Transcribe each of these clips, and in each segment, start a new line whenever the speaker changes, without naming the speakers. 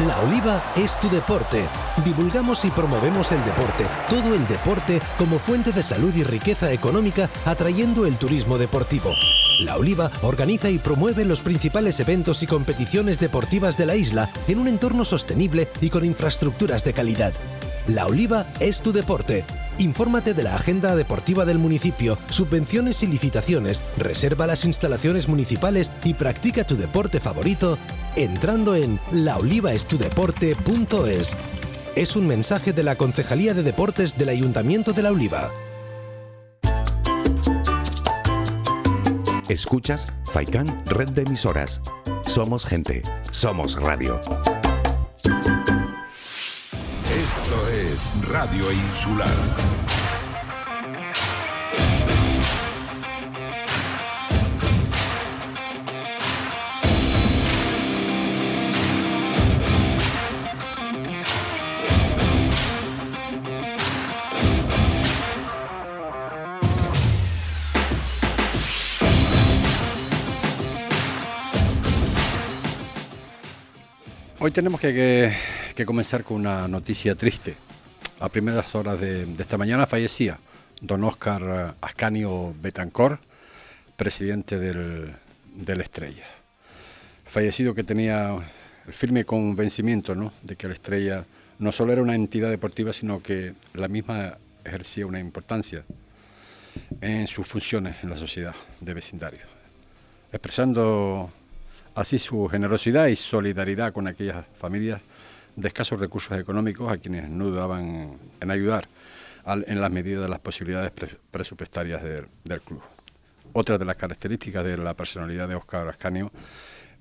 La Oliva es tu deporte. Divulgamos y promovemos el deporte, todo el deporte como fuente de salud y riqueza económica, atrayendo el turismo deportivo. La Oliva organiza y promueve los principales eventos y competiciones deportivas de la isla en un entorno sostenible y con infraestructuras de calidad. La Oliva es tu deporte. Infórmate de la agenda deportiva del municipio, subvenciones y licitaciones, reserva las instalaciones municipales y practica tu deporte favorito entrando en laolivaestudeporte.es. Es un mensaje de la Concejalía de Deportes del Ayuntamiento de La Oliva.
Escuchas Faikan Red de Emisoras. Somos gente, somos radio.
Radio Insular.
Hoy tenemos que, comenzar con una noticia triste. A primeras horas de, esta mañana fallecía don Oscar Ascanio Betancor, presidente del, del Estrella. Fallecido que tenía el firme convencimiento ¿no? de que el Estrella no solo era una entidad deportiva, sino que la misma ejercía una importancia en sus funciones en la sociedad de vecindario. Expresando así su generosidad y solidaridad con aquellas familias de escasos recursos económicos a quienes no dudaban en ayudar en las medidas de las posibilidades pre, presupuestarias del, del, club. Otra de las características de la personalidad de Óscar Ascanio,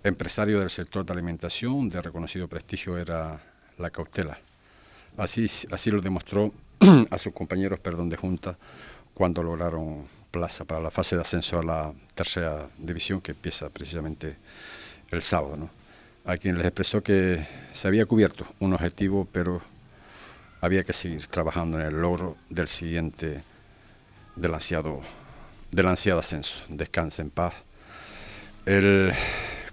empresario del sector de alimentación de reconocido prestigio, era la cautela. Así, así lo demostró a sus compañeros perdón, de junta cuando lograron plaza para la fase de ascenso a la tercera división que empieza precisamente el sábado. A quien les expresó que se había cubierto un objetivo, pero había que seguir trabajando en el logro del siguiente, del ansiado, del ansiado ascenso. Descanse en paz. El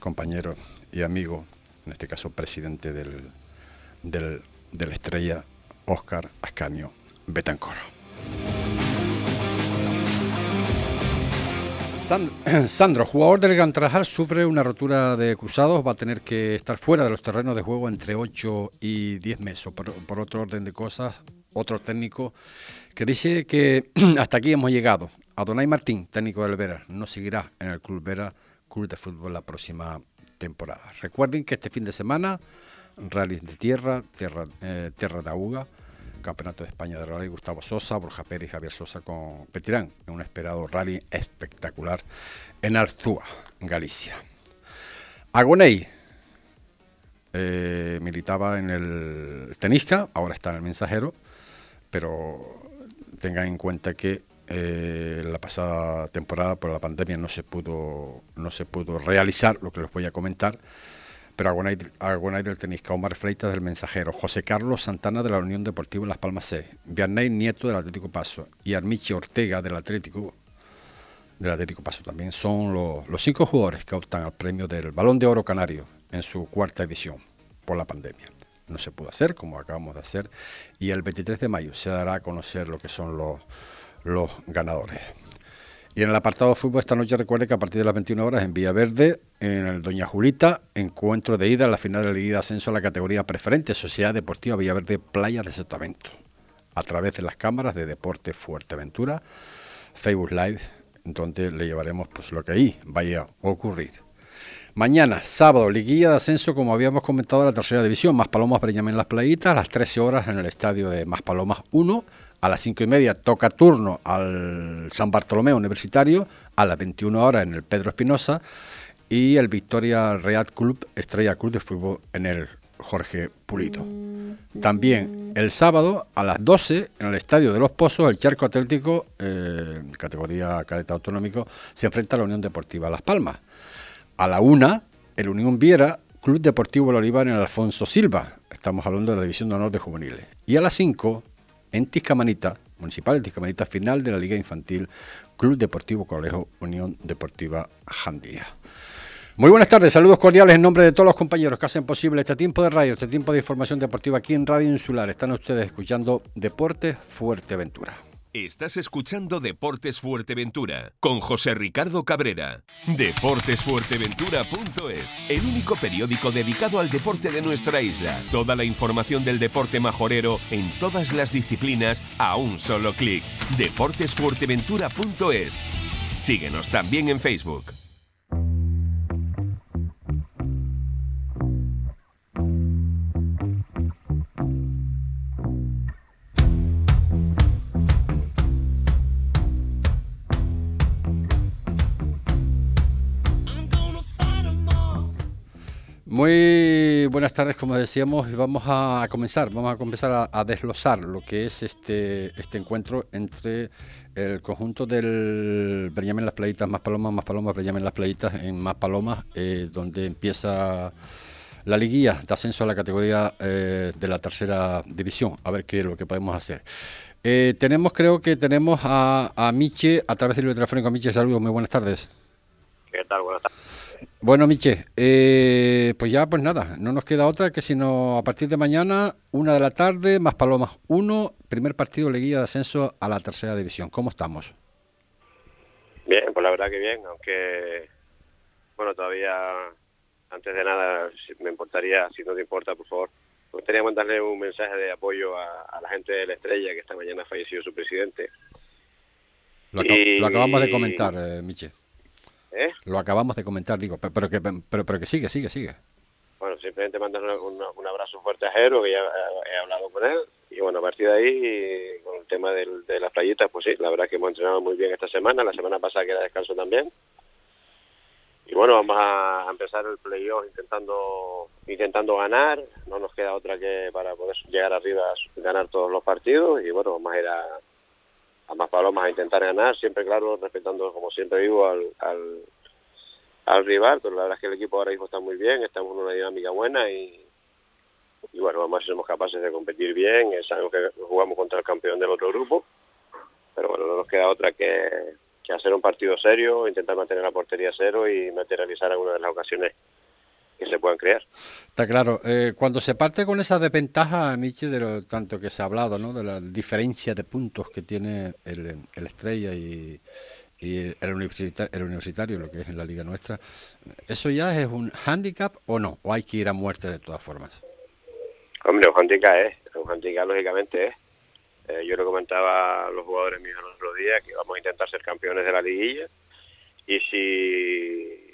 compañero y amigo, en este caso presidente del, del, de la estrella, Óscar Ascanio Sandro, jugador del Gran Trajal, sufre una rotura de cruzados, va a tener que estar fuera de los terrenos de juego entre 8 y 10 meses. Por, otro orden de cosas, otro técnico que dice que hasta aquí hemos llegado. Adonai Martín, técnico del Vera, no seguirá en el Club Vera, Club de Fútbol, la próxima temporada. Recuerden que este fin de semana, rally de tierra, tierra, eh, de Aguga, Campeonato de España de Rally, Gustavo Sosa, Borja Pérez y Javier Sosa con Petirán, en un esperado rally espectacular en Arzúa, Galicia. Agoney eh, militaba en el Tenisca, ahora está en el Mensajero, pero tengan en cuenta que eh, la pasada temporada por la pandemia no se pudo no se pudo realizar lo que les voy a comentar pero Agonay del Tenisca, Omar Freitas del Mensajero, José Carlos Santana de la Unión Deportiva Las Palmas C, Vianney Nieto del Atlético Paso. Y Armichi Ortega del Atlético del Atlético Paso también. Son los, los cinco jugadores que optan al premio del Balón de Oro Canario en su cuarta edición por la pandemia. No se pudo hacer como acabamos de hacer. Y el 23 de mayo se dará a conocer lo que son los, los ganadores. Y en el apartado de fútbol esta noche recuerde que a partir de las 21 horas en Villaverde, en el Doña Julita, encuentro de ida a la final de la Liga de Ascenso a la categoría preferente Sociedad Deportiva Villaverde Playa de Sotavento, a través de las cámaras de Deporte Fuerteventura, Facebook Live, donde le llevaremos pues lo que ahí vaya a ocurrir. Mañana, sábado, liguilla de ascenso, como habíamos comentado, a la tercera división. Más Palomas Breñamén Las Playitas, a las 13 horas en el estadio de Más Palomas 1. A las 5 y media toca turno al San Bartolomé Universitario. A las 21 horas en el Pedro Espinosa. Y el Victoria Real Club, Estrella Club de Fútbol en el Jorge Pulito. También el sábado a las 12 en el Estadio de los Pozos, el Charco Atlético, eh, categoría cadete autonómico, se enfrenta a la Unión Deportiva Las Palmas. A la una, el Unión Viera, Club Deportivo El Olivar en el Alfonso Silva. Estamos hablando de la División de Honor de Juveniles. Y a las 5, en Tiscamanita, Municipal de Tiscamanita, final de la Liga Infantil, Club Deportivo Colegio Unión Deportiva Jandía. Muy buenas tardes, saludos cordiales en nombre de todos los compañeros que hacen posible este tiempo de radio, este tiempo de información deportiva aquí en Radio Insular. Están ustedes escuchando Deportes Fuerteventura.
Estás escuchando Deportes Fuerteventura con José Ricardo Cabrera. Deportesfuerteventura.es, el único periódico dedicado al deporte de nuestra isla. Toda la información del deporte majorero en todas las disciplinas a un solo clic. Deportesfuerteventura.es. Síguenos también en Facebook.
Buenas tardes, como decíamos, vamos a comenzar, vamos a comenzar a, desglosar lo que es este, este encuentro entre el conjunto del Benjamín Las Playitas, Más Palomas, Más Palomas, Benjamín Las Playitas, en Más Palomas, eh, donde empieza la liguilla de ascenso a la categoría eh, de la tercera división, a ver qué es lo que podemos hacer. Eh, tenemos, creo que tenemos a, a Miche, a través del telefónico. Miche, saludos, muy buenas tardes.
¿Qué tal? Buenas tardes.
Bueno, Miche, eh, pues ya, pues nada, no nos queda otra que sino a partir de mañana, una de la tarde, más Palomas uno, primer partido de guía de ascenso a la tercera división. ¿Cómo estamos?
Bien, pues la verdad que bien, aunque, bueno, todavía, antes de nada, me importaría, si no te importa, por favor, me gustaría mandarle un mensaje de apoyo a, la gente de la Estrella, que esta mañana ha fallecido su presidente.
Lo, acabamos de comentar, eh, Miche. ¿Eh? Lo acabamos de comentar, digo, pero, que, pero, pero que sigue, sigue, sigue.
Bueno, simplemente mandar un, abrazo fuerte a Jero, que ya he, hablado con él. Y bueno, a partir de ahí, con el tema de las playitas, pues sí, la verdad que hemos entrenado muy bien esta semana, la semana pasada que era descanso también. Y bueno, vamos a empezar el playoff intentando intentando ganar, no nos queda otra que para poder llegar arriba ganar todos los partidos y bueno, vamos a ir a, a más palomas a intentar ganar, siempre claro, respetando como siempre digo al, al, rival, pero la verdad es que el equipo ahora mismo está muy bien, estamos en una dinámica buena y, y bueno, vamos a ver si somos capaces de competir bien, sabemos que jugamos contra el campeón del otro grupo, pero bueno, no nos queda otra que, que hacer un partido serio, intentar mantener la portería cero y materializar algunas de las ocasiones puedan crear.
Está claro. Eh, cuando se parte con esa desventaja, Michi, de lo tanto que se ha hablado, ¿no? de la diferencia de puntos que tiene el, Estrella y, el, universitario, el universitario, lo que es en la liga nuestra, ¿eso ya es un hándicap o no? ¿O hay que ir a muerte de todas formas?
Hombre, un hándicap es, un hándicap lógicamente es. Eh, yo lo comentaba a los jugadores míos el otro día que vamos a intentar ser campeones de la liguilla y si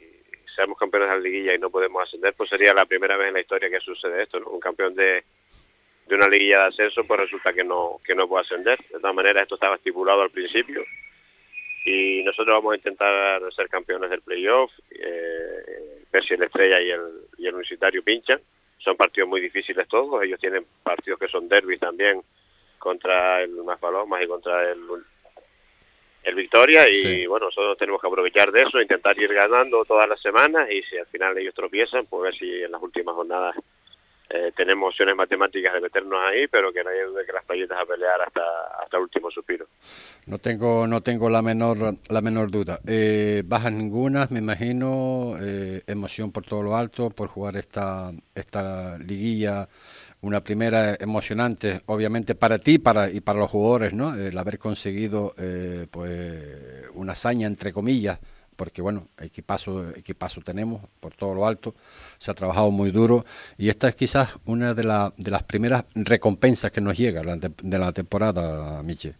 seamos campeones de la liguilla y no podemos ascender, pues sería la primera vez en la historia que sucede esto, ¿no? Un campeón de, de una liguilla de ascenso, pues resulta que no, que no puede ascender. De todas maneras, esto estaba estipulado al principio y nosotros vamos a intentar ser campeones del playoff, eh, si el Estrella y el, y el Universitario pinchan. Son partidos muy difíciles todos, ellos tienen partidos que son derbis también contra el Más Palomas y contra el el Victoria y bueno, nosotros tenemos que aprovechar de eso, intentar ir ganando todas las semanas y si al final ellos tropiezan, pues ver si en las últimas jornadas eh, tenemos opciones matemáticas de meternos ahí, pero que nadie dude que las playitas a pelear hasta hasta el último suspiro.
No tengo no tengo la menor la menor duda. Eh, bajas ninguna, me imagino, eh, emoción por todo lo alto, por jugar esta esta liguilla una primera emocionante, obviamente para ti para, y para los jugadores, ¿no? El haber conseguido eh, pues una hazaña entre comillas, porque bueno, equipazo, equipazo tenemos por todo lo alto, se ha trabajado muy duro y esta es quizás una de, de las primeras recompensas que nos llega de la temporada, Miche.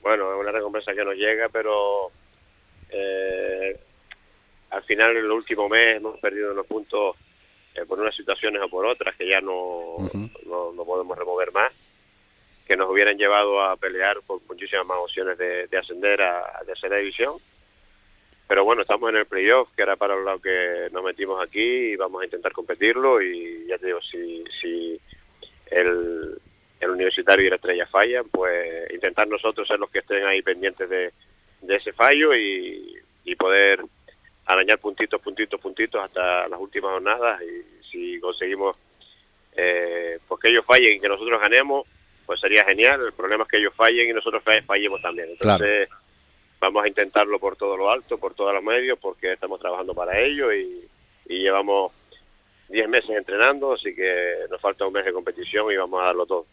Bueno, es una recompensa que nos llega, pero eh, al final en el último mes hemos perdido unos puntos por unas situaciones o por otras que ya no, no, podemos remover más, que nos hubieran llevado a pelear por muchísimas más opciones de, ascender a, a, tercera división. Pero bueno, estamos en el playoff, que era para lo que nos metimos aquí y vamos a intentar competirlo y ya te digo, si, si el, el universitario y la estrella fallan, pues intentar nosotros ser los que estén ahí pendientes de, de ese fallo y, y poder arañar puntitos, puntitos, puntitos hasta las últimas jornadas y si conseguimos eh, pues que ellos fallen y que nosotros ganemos, pues sería genial. El problema es que ellos fallen y nosotros fallemos también. Entonces, vamos a intentarlo por todo lo alto, por todos los medios, porque estamos trabajando para ello y, y llevamos 10 meses entrenando, así que nos falta un mes de competición y vamos a darlo todo.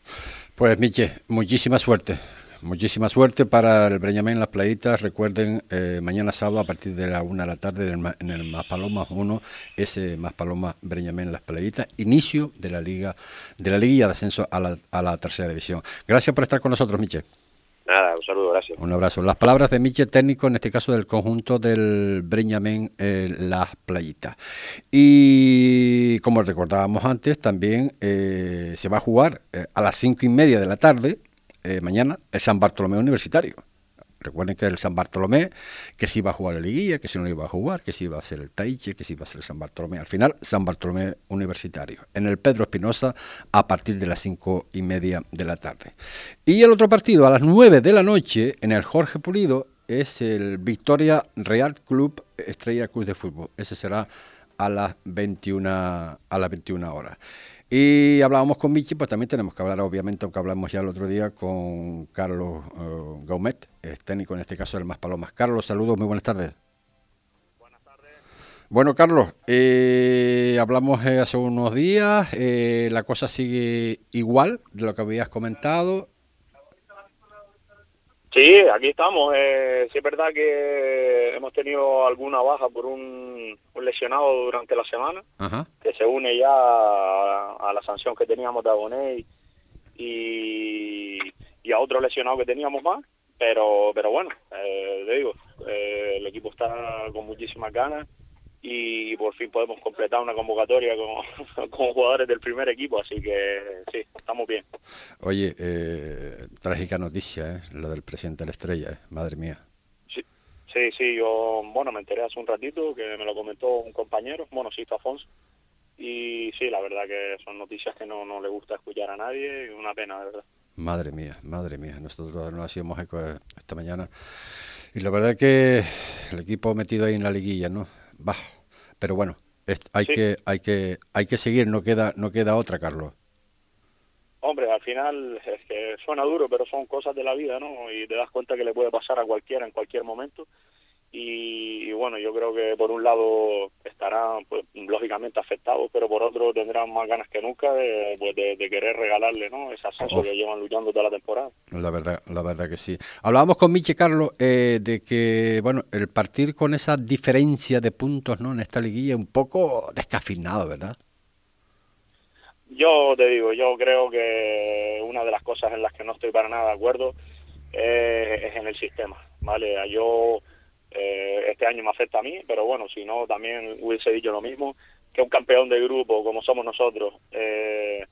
Pues Miche, muchísima suerte. Muchísima suerte para el Breñamén Las Playitas. Recuerden, eh, mañana sábado a partir de la una de la tarde en el, Más Palomas 1, ese Más Palomas Breñamén Las Playitas, inicio de la liga de la liguilla de ascenso a la, a la tercera división. Gracias por estar con nosotros, Miche.
Nada, un saludo, gracias.
Un abrazo. Las palabras de Miche, técnico, en este caso del conjunto del Breñamén eh, Las Playitas. Y como recordábamos antes, también eh, se va a jugar a las cinco y media de la tarde eh, mañana el San Bartolomé Universitario. Recuerden que el San Bartolomé, que si iba a jugar la liguilla, que si no iba a jugar, que si iba a ser el Taiche, que si iba a ser el San Bartolomé. Al final, San Bartolomé Universitario. En el Pedro Espinosa a partir de las cinco y media de la tarde. Y el otro partido a las nueve de la noche en el Jorge Pulido es el Victoria Real Club Estrella Cruz de Fútbol. Ese será a las 21, a las 21 horas. Y hablábamos con Michi, pues también tenemos que hablar, obviamente, aunque hablamos ya el otro día con Carlos uh, Gaumet, es técnico en este caso del Más Palomas. Carlos, saludos, muy buenas tardes. Buenas tardes. Bueno, Carlos, eh, hablamos eh, hace unos días, eh, la cosa sigue igual de lo que habías comentado.
Sí, aquí estamos. Eh, sí es verdad que hemos tenido alguna baja por un, lesionado durante la semana, que se une ya a, la sanción que teníamos de y, y, a otro lesionado que teníamos más. Pero, pero bueno, eh, le digo, eh, el equipo está con muchísimas ganas y por fin podemos completar una convocatoria con, con, jugadores del primer equipo, así que sí, estamos bien.
Oye, eh, trágica noticia, ¿eh? lo del presidente de la Estrella, ¿eh? madre mía.
Sí, sí, sí, yo, bueno, me enteré hace un ratito que me lo comentó un compañero, bueno, sí, Afonso, y sí, la verdad que son noticias que no, no le gusta escuchar a nadie, y una pena, de verdad.
Madre mía, madre mía, nosotros nos hacíamos eco esta mañana. Y la verdad que el equipo metido ahí en la liguilla, ¿no? Bah, pero bueno, hay que hay que hay que seguir, no queda no queda otra, Carlos.
Hombre, al final es que suena duro, pero son cosas de la vida, ¿no? Y te das cuenta que le puede pasar a cualquiera en cualquier momento y, bueno, yo creo que por un lado estarán pues, lógicamente afectados, pero por otro tendrán más ganas que nunca de, pues, querer regalarle ¿no? ese ascenso que llevan luchando toda la temporada.
La verdad, la verdad que sí. Hablábamos con Miche Carlos eh, de que bueno el partir con esa diferencia de puntos ¿no? en esta liguilla un poco descafinado, ¿verdad?
Yo te digo, yo creo que una de las cosas en las que no estoy para nada de acuerdo es en el sistema, ¿vale? Yo eh, este año me afecta a mí, pero bueno, si no, también hubiese dicho lo mismo, que un campeón de grupo como somos nosotros, eh,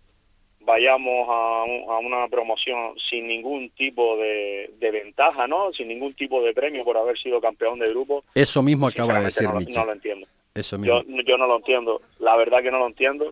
vayamos a, una promoción sin ningún tipo de, ventaja, ¿no? Sin ningún tipo de premio por haber sido campeón de grupo.
Eso mismo acaba de decir
no, no lo entiendo. Eso Yo, yo no lo entiendo, la verdad que no lo entiendo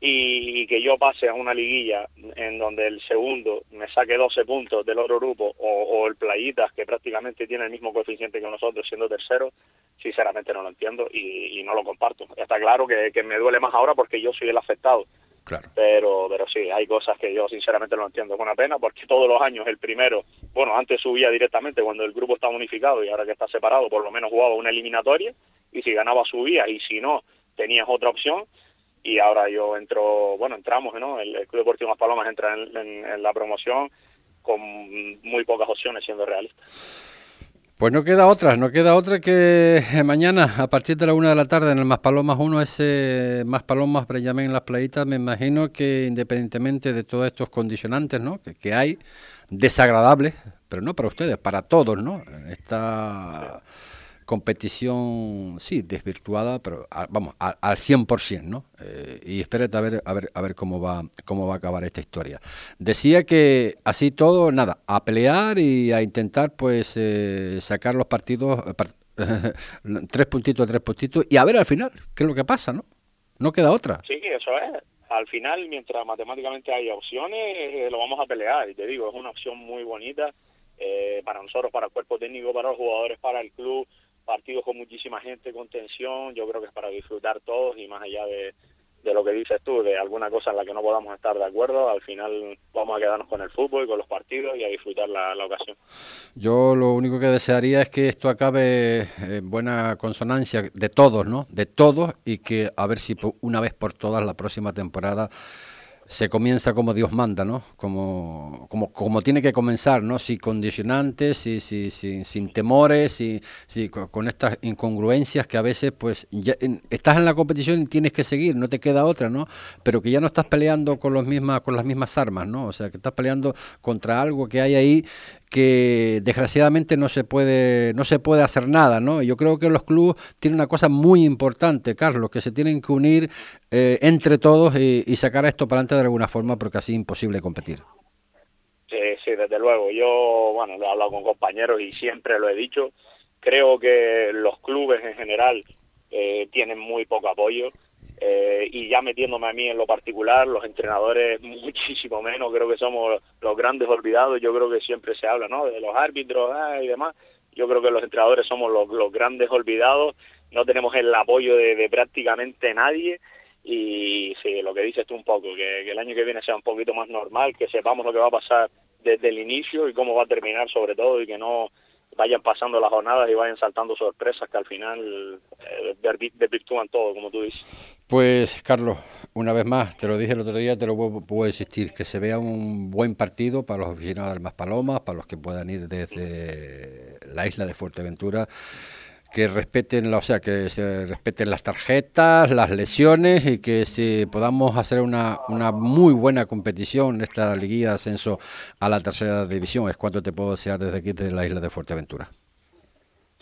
y, que yo pase a una liguilla en donde el segundo me saque 12 puntos del otro grupo o, el Playitas que prácticamente tiene el mismo coeficiente que nosotros siendo tercero, sinceramente no lo entiendo y, no lo comparto. Está claro que, me duele más ahora porque yo soy el afectado.
Claro.
Pero, pero sí, hay cosas que yo sinceramente no entiendo. Es una pena porque todos los años el primero, bueno, antes subía directamente cuando el grupo estaba unificado y ahora que está separado, por lo menos jugaba una eliminatoria y si ganaba subía y si no, tenías otra opción y ahora yo entro, bueno, entramos, ¿no? El, Club Deportivo Más Palomas entra en, la promoción con muy pocas opciones siendo realista.
Pues no queda otra, no queda otra que mañana a partir de la una de la tarde en el Más Palomas 1, ese Más Palomas en Las Playitas, me imagino que independientemente de todos estos condicionantes ¿no? que, que hay, desagradables, pero no para ustedes, para todos, ¿no? Esta competición, sí, desvirtuada, pero vamos, al, al 100%, ¿no? Eh, y espérate a ver, a ver, a ver cómo va, cómo va a acabar esta historia. Decía que así todo, nada, a pelear y a intentar, pues, eh, sacar los partidos, eh, tres puntitos, tres puntitos, y a ver al final qué es lo que pasa, ¿no? No queda otra.
Sí, eso es. Al final, mientras matemáticamente hay opciones, lo vamos a pelear. Y te digo, es una opción muy bonita para nosotros, para el cuerpo técnico, para los jugadores, para el club partidos con muchísima gente, con tensión, yo creo que es para disfrutar todos y más allá de, de lo que dices tú, de alguna cosa en la que no podamos estar de acuerdo, al final vamos a quedarnos con el fútbol y con los partidos y a disfrutar la, ocasión.
Yo lo único que desearía es que esto acabe en buena consonancia de todos, ¿no? De todos y que a ver si una vez por todas la próxima temporada se comienza como Dios manda, ¿no? Como, como, como tiene que comenzar, ¿no? Sin condicionantes, sin, sin, sin temores, sin, con estas incongruencias que a veces, pues, ya, estás en la competición y tienes que seguir, no te queda otra, ¿no? Pero que ya no estás peleando con, los mismas, con las mismas armas, ¿no? O sea, que estás peleando contra algo que hay ahí que desgraciadamente no se puede no se puede hacer nada no yo creo que los clubes tienen una cosa muy importante Carlos que se tienen que unir eh, entre todos y, sacar esto para adelante de alguna forma porque así es imposible competir.
Sí sí desde luego. Yo bueno he hablado con compañeros y siempre lo he dicho. Creo que los clubes en general eh, tienen muy poco apoyo eh, y ya metiéndome a mí en lo particular, los entrenadores muchísimo menos, creo que somos los grandes olvidados, yo creo que siempre se habla ¿no? de los árbitros ah, y demás, yo creo que los entrenadores somos los, grandes olvidados, no tenemos el apoyo de, prácticamente nadie y sí, lo que dices tú un poco, que, que el año que viene sea un poquito más normal, que sepamos lo que va a pasar desde el inicio y cómo va a terminar sobre todo y que no vayan pasando las jornadas y vayan saltando sorpresas que al final eh, desvirtúan todo, como tú dices.
Pues Carlos, una vez más, te lo dije el otro día, te lo puedo insistir, que se vea un buen partido para los aficionados del Más Palomas, para los que puedan ir desde la isla de Fuerteventura que respeten, o sea, que se respeten las tarjetas, las lesiones y que si podamos hacer una, muy buena competición en esta liguilla de ascenso a la tercera división. Es cuanto te puedo desear desde aquí, desde la isla de Fuerteventura.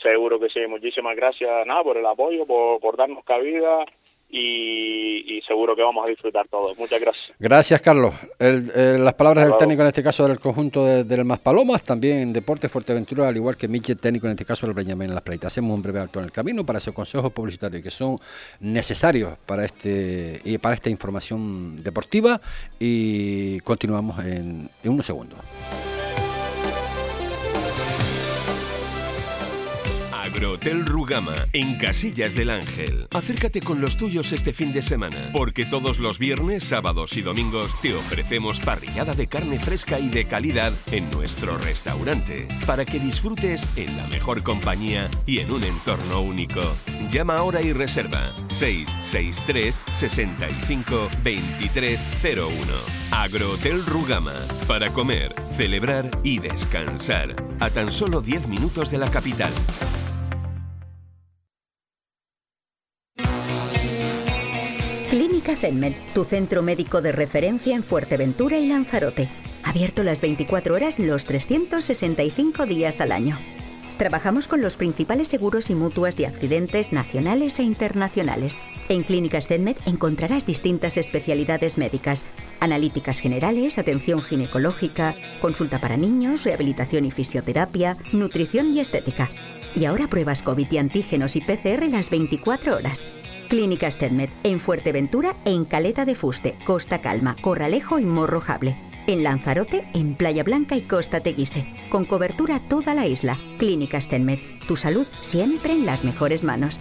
Seguro que sí. Muchísimas gracias, por el apoyo, por darnos cabida y, seguro que vamos a disfrutar todos. Muchas gracias.
Gracias, Carlos. las palabras del técnico, en este caso del conjunto del Más Palomas, también en Deporte Fuerteventura, al igual que Michel, técnico en este caso del Breñamén en las pleitas. Hacemos un breve acto en el camino para esos consejos publicitarios que son necesarios para, este, y para esta información deportiva y continuamos en, en unos segundos.
Agrohotel Rugama, en Casillas del Ángel. Acércate con los tuyos este fin de semana, porque todos los viernes, sábados y domingos te ofrecemos parrillada de carne fresca y de calidad en nuestro restaurante, para que disfrutes en la mejor compañía y en un entorno único. Llama ahora y reserva 663 65 2301. Agrohotel Rugama, para comer, celebrar y descansar, a tan solo 10 minutos de la capital.
Clínica Zenmed, tu centro médico de referencia en Fuerteventura y Lanzarote. Abierto las 24 horas los 365 días al año. Trabajamos con los principales seguros y mutuas de accidentes nacionales e internacionales. En Clínicas Zenmed encontrarás distintas especialidades médicas, analíticas generales, atención ginecológica, consulta para niños, rehabilitación y fisioterapia, nutrición y estética. Y ahora pruebas COVID y antígenos y PCR las 24 horas. Clínicas TEDMED en Fuerteventura en Caleta de Fuste, Costa Calma, Corralejo y Morrojable. En Lanzarote, en Playa Blanca y Costa Teguise. Con cobertura toda la isla. Clínicas TEDMED. Tu salud siempre en las mejores manos.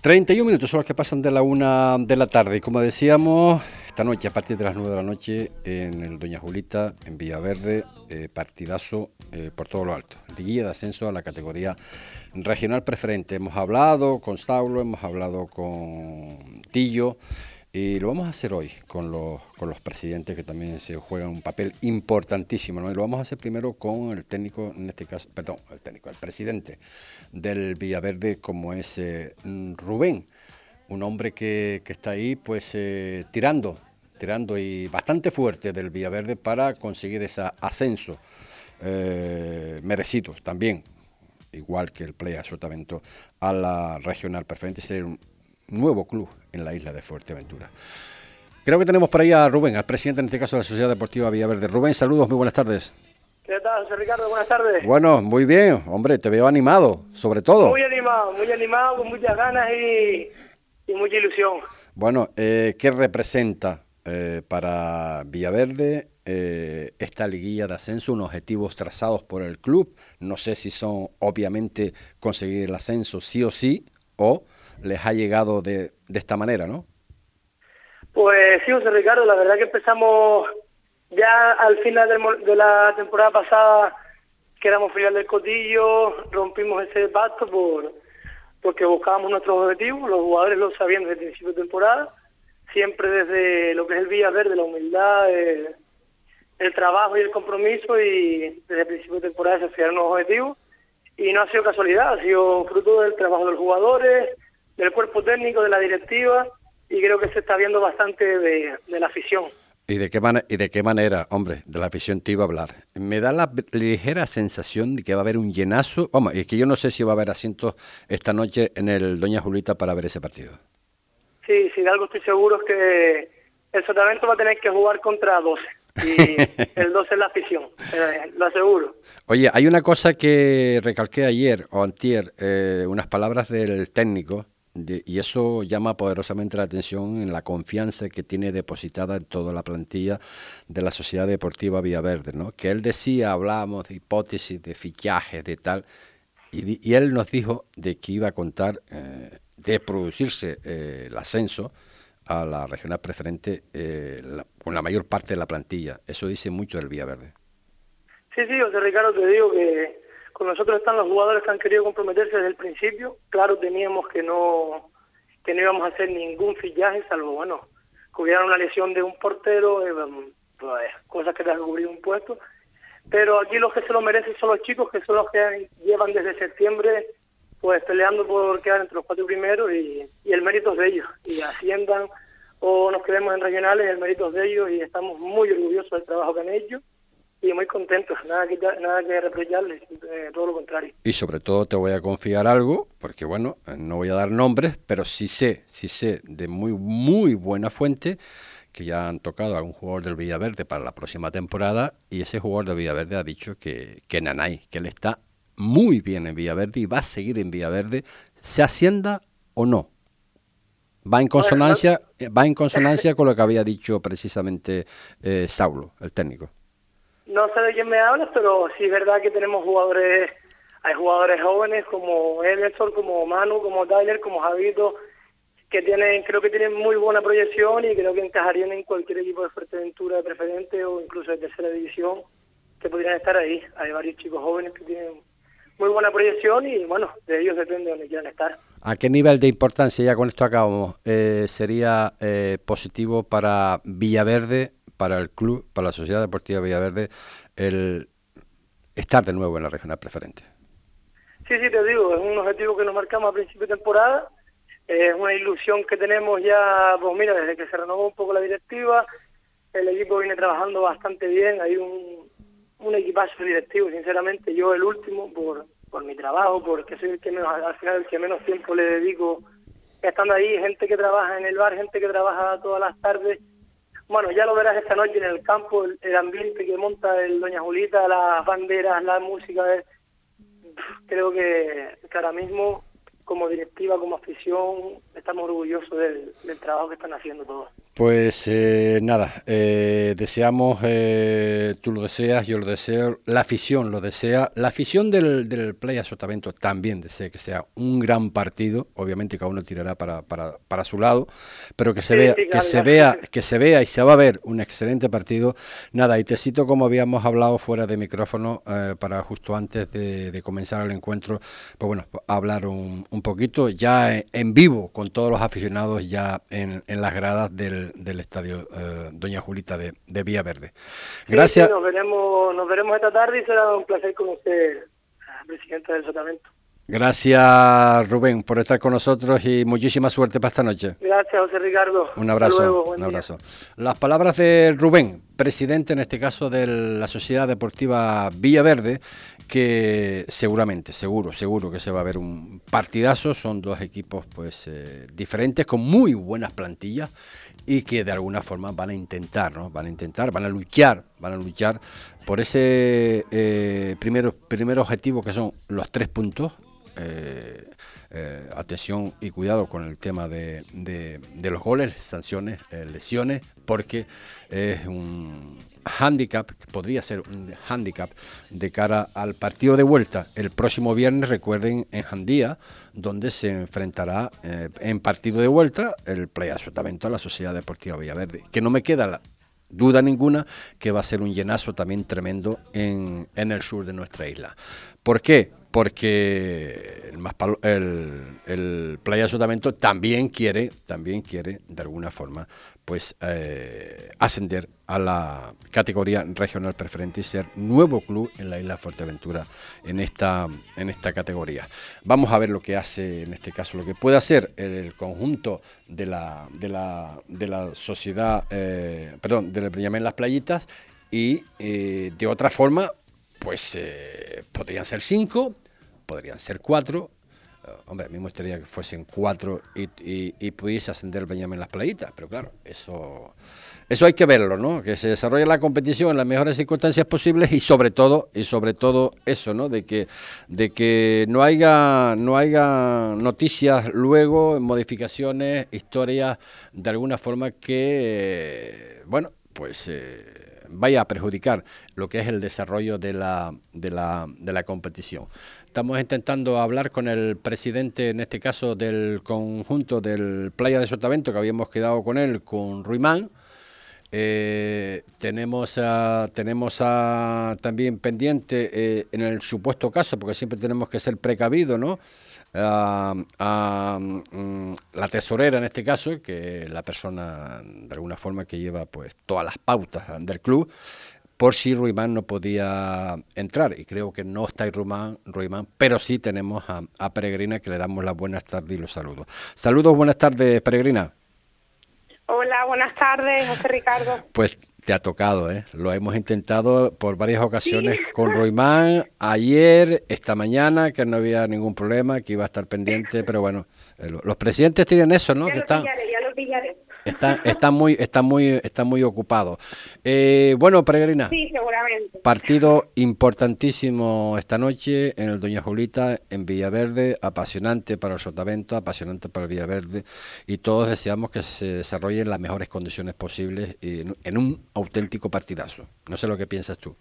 31 minutos son los que pasan de la una de la tarde. Y como decíamos, esta noche, a partir de las 9 de la noche, en el Doña Julita, en Villaverde, eh, partidazo eh, por todo lo alto. Guía de ascenso a la categoría regional preferente. Hemos hablado con Saulo, hemos hablado con Tillo Y lo vamos a hacer hoy con los, con los presidentes que también se juegan un papel importantísimo. Y lo vamos a hacer primero con el técnico, en este caso, perdón, el técnico, el presidente del Villaverde, como es eh, Rubén, un hombre que, que, está ahí pues eh, tirando, tirando y bastante fuerte del Villaverde para conseguir ese ascenso eh, merecido también, igual que el Play Sotavento, a la regional. Preferente, ser nuevo club en la isla de Fuerteventura. Creo que tenemos por ahí a Rubén, al presidente en este caso de la Sociedad Deportiva Villaverde. Rubén, saludos, muy buenas tardes.
¿Qué tal, José Ricardo? Buenas tardes.
Bueno, muy bien, hombre, te veo animado, sobre todo.
Muy animado, muy animado, con muchas ganas y, mucha ilusión.
Bueno, eh, ¿qué representa eh, para Villaverde eh, esta liguilla de ascenso, unos objetivos trazados por el club? No sé si son obviamente conseguir el ascenso sí o sí, o les ha llegado de, de esta manera, ¿no?
Pues sí, José Ricardo, la verdad que empezamos ya al final de la temporada pasada, quedamos final del cotillo, rompimos ese pacto por porque buscábamos nuestros objetivos, los jugadores lo sabían desde el principio de temporada, siempre desde lo que es el Vía Verde, la humildad, el, trabajo y el compromiso y desde el principio de temporada se fijaron los objetivos y no ha sido casualidad, ha sido fruto del trabajo de los jugadores, del cuerpo técnico, de la directiva, y creo que se está viendo bastante de, la afición.
¿Y de, qué ¿Y de qué manera, hombre, de la afición te iba a hablar? Me da la ligera sensación de que va a haber un llenazo. Vamos, es que yo no sé si va a haber asientos esta noche en el Doña Julita para ver ese partido.
Sí, sí, de algo estoy seguro es que el Sotavento va a tener que jugar contra 12. Y el 12 es la afición, eh, lo aseguro.
Oye, hay una cosa que recalqué ayer o antier, eh, unas palabras del técnico y eso llama poderosamente la atención en la confianza que tiene depositada en toda la plantilla de la Sociedad Deportiva Villaverde, ¿no? Que él decía, hablábamos de hipótesis, de fichaje, de tal, y, él nos dijo de que iba a contar eh, de producirse eh, el ascenso a la regional preferente eh, con la mayor parte de la plantilla. Eso dice mucho del Villaverde.
Sí, sí, José Ricardo, te digo que nosotros están los jugadores que han querido comprometerse desde el principio. Claro, teníamos que no que no íbamos a hacer ningún fillaje, salvo, bueno, que hubiera una lesión de un portero, eh, pues, cosas que te cubrir un puesto. Pero aquí los que se lo merecen son los chicos, que son los que llevan desde septiembre pues peleando por quedar entre los cuatro primeros y, y el mérito es de ellos. Y asciendan o nos quedemos en regionales, el mérito es de ellos y estamos muy orgullosos del trabajo que han hecho y muy contentos, nada que, nada que reprocharles, eh, todo lo contrario.
Y sobre todo te voy a confiar algo, porque bueno, no voy a dar nombres, pero sí sé, sí sé de muy, muy buena fuente que ya han tocado a algún jugador del Villaverde para la próxima temporada y ese jugador del Villaverde ha dicho que, que Nanay, que él está muy bien en Villaverde y va a seguir en Villaverde, se hacienda o no. Va en consonancia, va en consonancia con lo que había dicho precisamente eh, Saulo, el técnico
no sé de quién me hablas, pero sí es verdad que tenemos jugadores, hay jugadores jóvenes como Emerson, como Manu, como Tyler, como Javito, que tienen, creo que tienen muy buena proyección y creo que encajarían en cualquier equipo de Fuerteventura de preferente o incluso de tercera división que podrían estar ahí. Hay varios chicos jóvenes que tienen muy buena proyección y bueno, de ellos depende de donde quieran estar.
¿A qué nivel de importancia, ya con esto acabamos, eh, sería eh, positivo para Villaverde para el club, para la Sociedad Deportiva Villaverde, el estar de nuevo en la regional preferente?
Sí, sí, te digo, es un objetivo que nos marcamos a principio de temporada, es una ilusión que tenemos ya, pues mira, desde que se renovó un poco la directiva, el equipo viene trabajando bastante bien, hay un, un equipazo directivo, sinceramente, yo el último, por, por mi trabajo, porque soy el que menos, al final el que menos tiempo le dedico estando ahí, gente que trabaja en el bar, gente que trabaja todas las tardes, bueno, ya lo verás esta noche en el campo, el, ambiente que monta el Doña Julita, las banderas, la música. creo que, ahora mismo, como directiva, como afición, estamos orgullosos del, del trabajo que están haciendo todos.
Pues eh, nada, eh, deseamos, eh, tú lo deseas, yo lo deseo, la afición lo desea, la afición del, del Playa Sotavento también desea que sea un gran partido, obviamente cada uno tirará para, para, para su lado, pero que se vea, que se vea, que se vea y se va a ver un excelente partido. Nada, y te cito como habíamos hablado fuera de micrófono para justo antes de, comenzar el encuentro, pues bueno, hablar un, un poquito ya en, vivo con todos los aficionados ya en, en las gradas del del, estadio eh, Doña Julita de, de Vía Verde. Gracias.
nos, veremos, nos veremos esta tarde y será un placer conocer al presidente del Sotamento.
Gracias Rubén por estar con nosotros y muchísima suerte para esta noche.
Gracias José Ricardo.
Un abrazo. un abrazo. Las palabras de Rubén, presidente en este caso de la Sociedad Deportiva Villaverde, que seguramente, seguro, seguro que se va a ver un partidazo. Son dos equipos pues eh, diferentes con muy buenas plantillas y que de alguna forma van a intentar, ¿no? Van a intentar, van a luchar, van a luchar por ese eh, primer, primer objetivo que son los tres puntos. Eh, eh, atención y cuidado con el tema de, de, los goles, sanciones, lesiones, porque es un handicap, podría ser un handicap de cara al partido de vuelta el próximo viernes, recuerden, en Jandía, donde se enfrentará eh, en partido de vuelta el Sotavento a la Sociedad Deportiva Villaverde, que no me queda duda ninguna que va a ser un llenazo también tremendo en, en el sur de nuestra isla. ¿Por qué? porque el, el, Playa Sotavento también quiere, también quiere de alguna forma, pues eh, ascender a la categoría regional preferente y ser nuevo club en la isla Fuerteventura en esta, en esta categoría. Vamos a ver lo que hace en este caso, lo que puede hacer el conjunto de la, de la, de la sociedad, eh, perdón, del en Las Playitas y eh, de otra forma pues eh, podrían ser cinco, podrían ser cuatro. Eh, hombre, a mí me gustaría que fuesen cuatro y, pudiese ascender el en las playitas, pero claro, eso, eso hay que verlo, ¿no? Que se desarrolle la competición en las mejores circunstancias posibles y sobre todo, y sobre todo eso, ¿no? De que, de que no haya, no haya noticias luego, modificaciones, historias, de alguna forma que, bueno, pues eh, vaya a perjudicar lo que es el desarrollo de la, de la, de la competición. Estamos intentando hablar con el presidente, en este caso del conjunto del Playa de Sotavento, que habíamos quedado con él, con Ruimán. Eh, tenemos tenemos a, también pendiente eh, en el supuesto caso, porque siempre tenemos que ser precavidos, ¿no? A, mm, la tesorera en este caso, que es la persona de alguna forma que lleva pues todas las pautas del club, por si Ruimán no podía entrar. Y creo que no está Ruimán, Ruimán pero sí tenemos a, a, Peregrina que le damos las buenas tardes y los saludos. Saludos, buenas tardes, Peregrina.
Hola, buenas tardes, José Ricardo.
Pues te ha tocado, ¿eh? Lo hemos intentado por varias ocasiones con Roimán, ayer, esta mañana, que no había ningún problema, que iba a estar pendiente, pero bueno, eh, los presidentes tienen eso, ¿no?
Ya
que
lo
están,
pillaré, ya lo pillaré.
Está, está muy, está muy, está muy ocupado. Eh, bueno, Peregrina.
Sí, seguramente.
Partido importantísimo esta noche en el Doña Julita, en Villaverde, apasionante para el Sotavento, apasionante para el Villaverde, y todos deseamos que se desarrolle en las mejores condiciones posibles en, en un auténtico partidazo. No sé lo que piensas tú.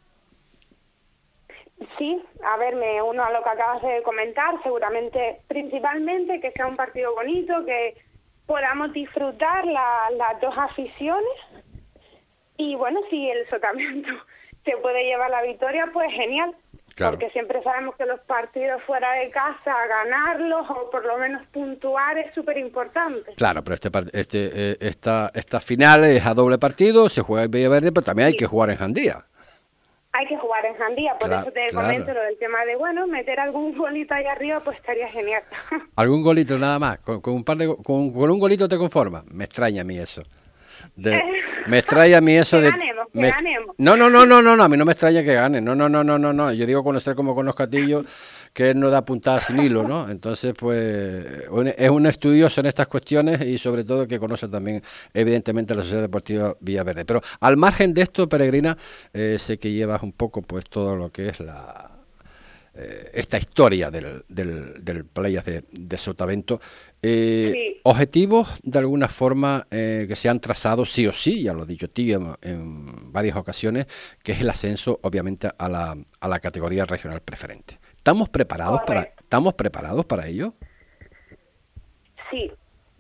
Sí, a ver, me uno a lo que acabas de comentar, seguramente, principalmente que sea un partido bonito, que podamos disfrutar las dos aficiones y bueno, si el Sotamiento se puede llevar la victoria, pues genial. Porque siempre sabemos que los partidos fuera de casa, ganarlos o por lo menos puntuar es súper importante.
Claro, pero este, este, eh, esta, esta final es a doble partido, se juega en Villaverde, pero también hay que jugar en Jandía
hay que jugar en Jandía, por eso te comento lo del tema de, bueno, meter algún golito ahí arriba, pues estaría genial.
¿Algún golito nada más? ¿Con, un, par de, con, con un golito te conformas? Me extraña a mí eso me extraña a mí eso de... No, no, no, no, no, no, a mí no me extraña que gane. No, no, no, no, no, no. Yo digo conocer como con los catillos que no da puntadas sin hilo, ¿no? Entonces, pues, es un estudioso en estas cuestiones y sobre todo que conoce también, evidentemente, la Sociedad Deportiva Villaverde. Pero al margen de esto, Peregrina, eh, sé que llevas un poco, pues, todo lo que es la eh, esta historia del, del, del Playas de, de, Sotavento. Eh, objetivos de alguna forma eh, que se han trazado sí o sí, ya lo he dicho ti en, varias ocasiones, que es el ascenso obviamente a la, a la categoría regional preferente. ¿Estamos preparados, para, ¿Estamos preparados para ello?
Sí,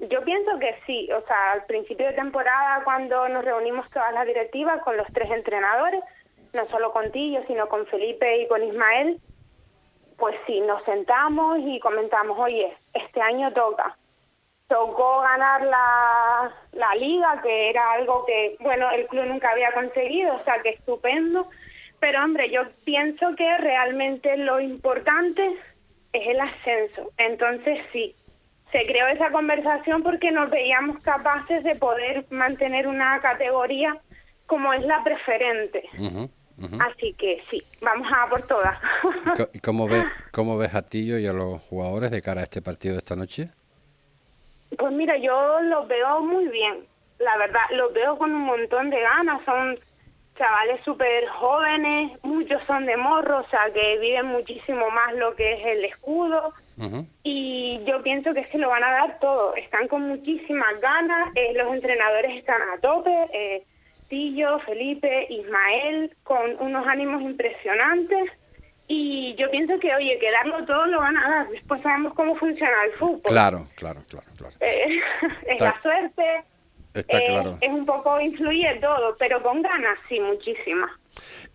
yo pienso que sí. O sea, al principio de temporada, cuando nos reunimos todas las directivas con los tres entrenadores, no solo con Tillo, sino con Felipe y con Ismael, pues sí, nos sentamos y comentamos, oye, este año toca. Tocó ganar la, la liga, que era algo que, bueno, el club nunca había conseguido, o sea, que estupendo. Pero hombre, yo pienso que realmente lo importante es el ascenso. Entonces sí, se creó esa conversación porque nos veíamos capaces de poder mantener una categoría como es la preferente. Así que sí, vamos a por todas.
¿Y cómo ves, cómo ves a Tillo y a los jugadores de cara a este partido de esta noche?
Pues mira, yo los veo muy bien, la verdad, los veo con un montón de ganas, son chavales súper jóvenes, muchos son de morro, o sea que viven muchísimo más lo que es el escudo. Y yo pienso que es que lo van a dar todo, están con muchísimas ganas, eh, los entrenadores están a tope, eh, Felipe, Ismael, con unos ánimos impresionantes. Y yo pienso que, oye, que darlo todo lo van a dar. Después sabemos cómo funciona el fútbol.
Claro, claro, claro. claro.
Eh, es la suerte. Está claro. Es un poco influye todo, pero con ganas, sí, muchísimas.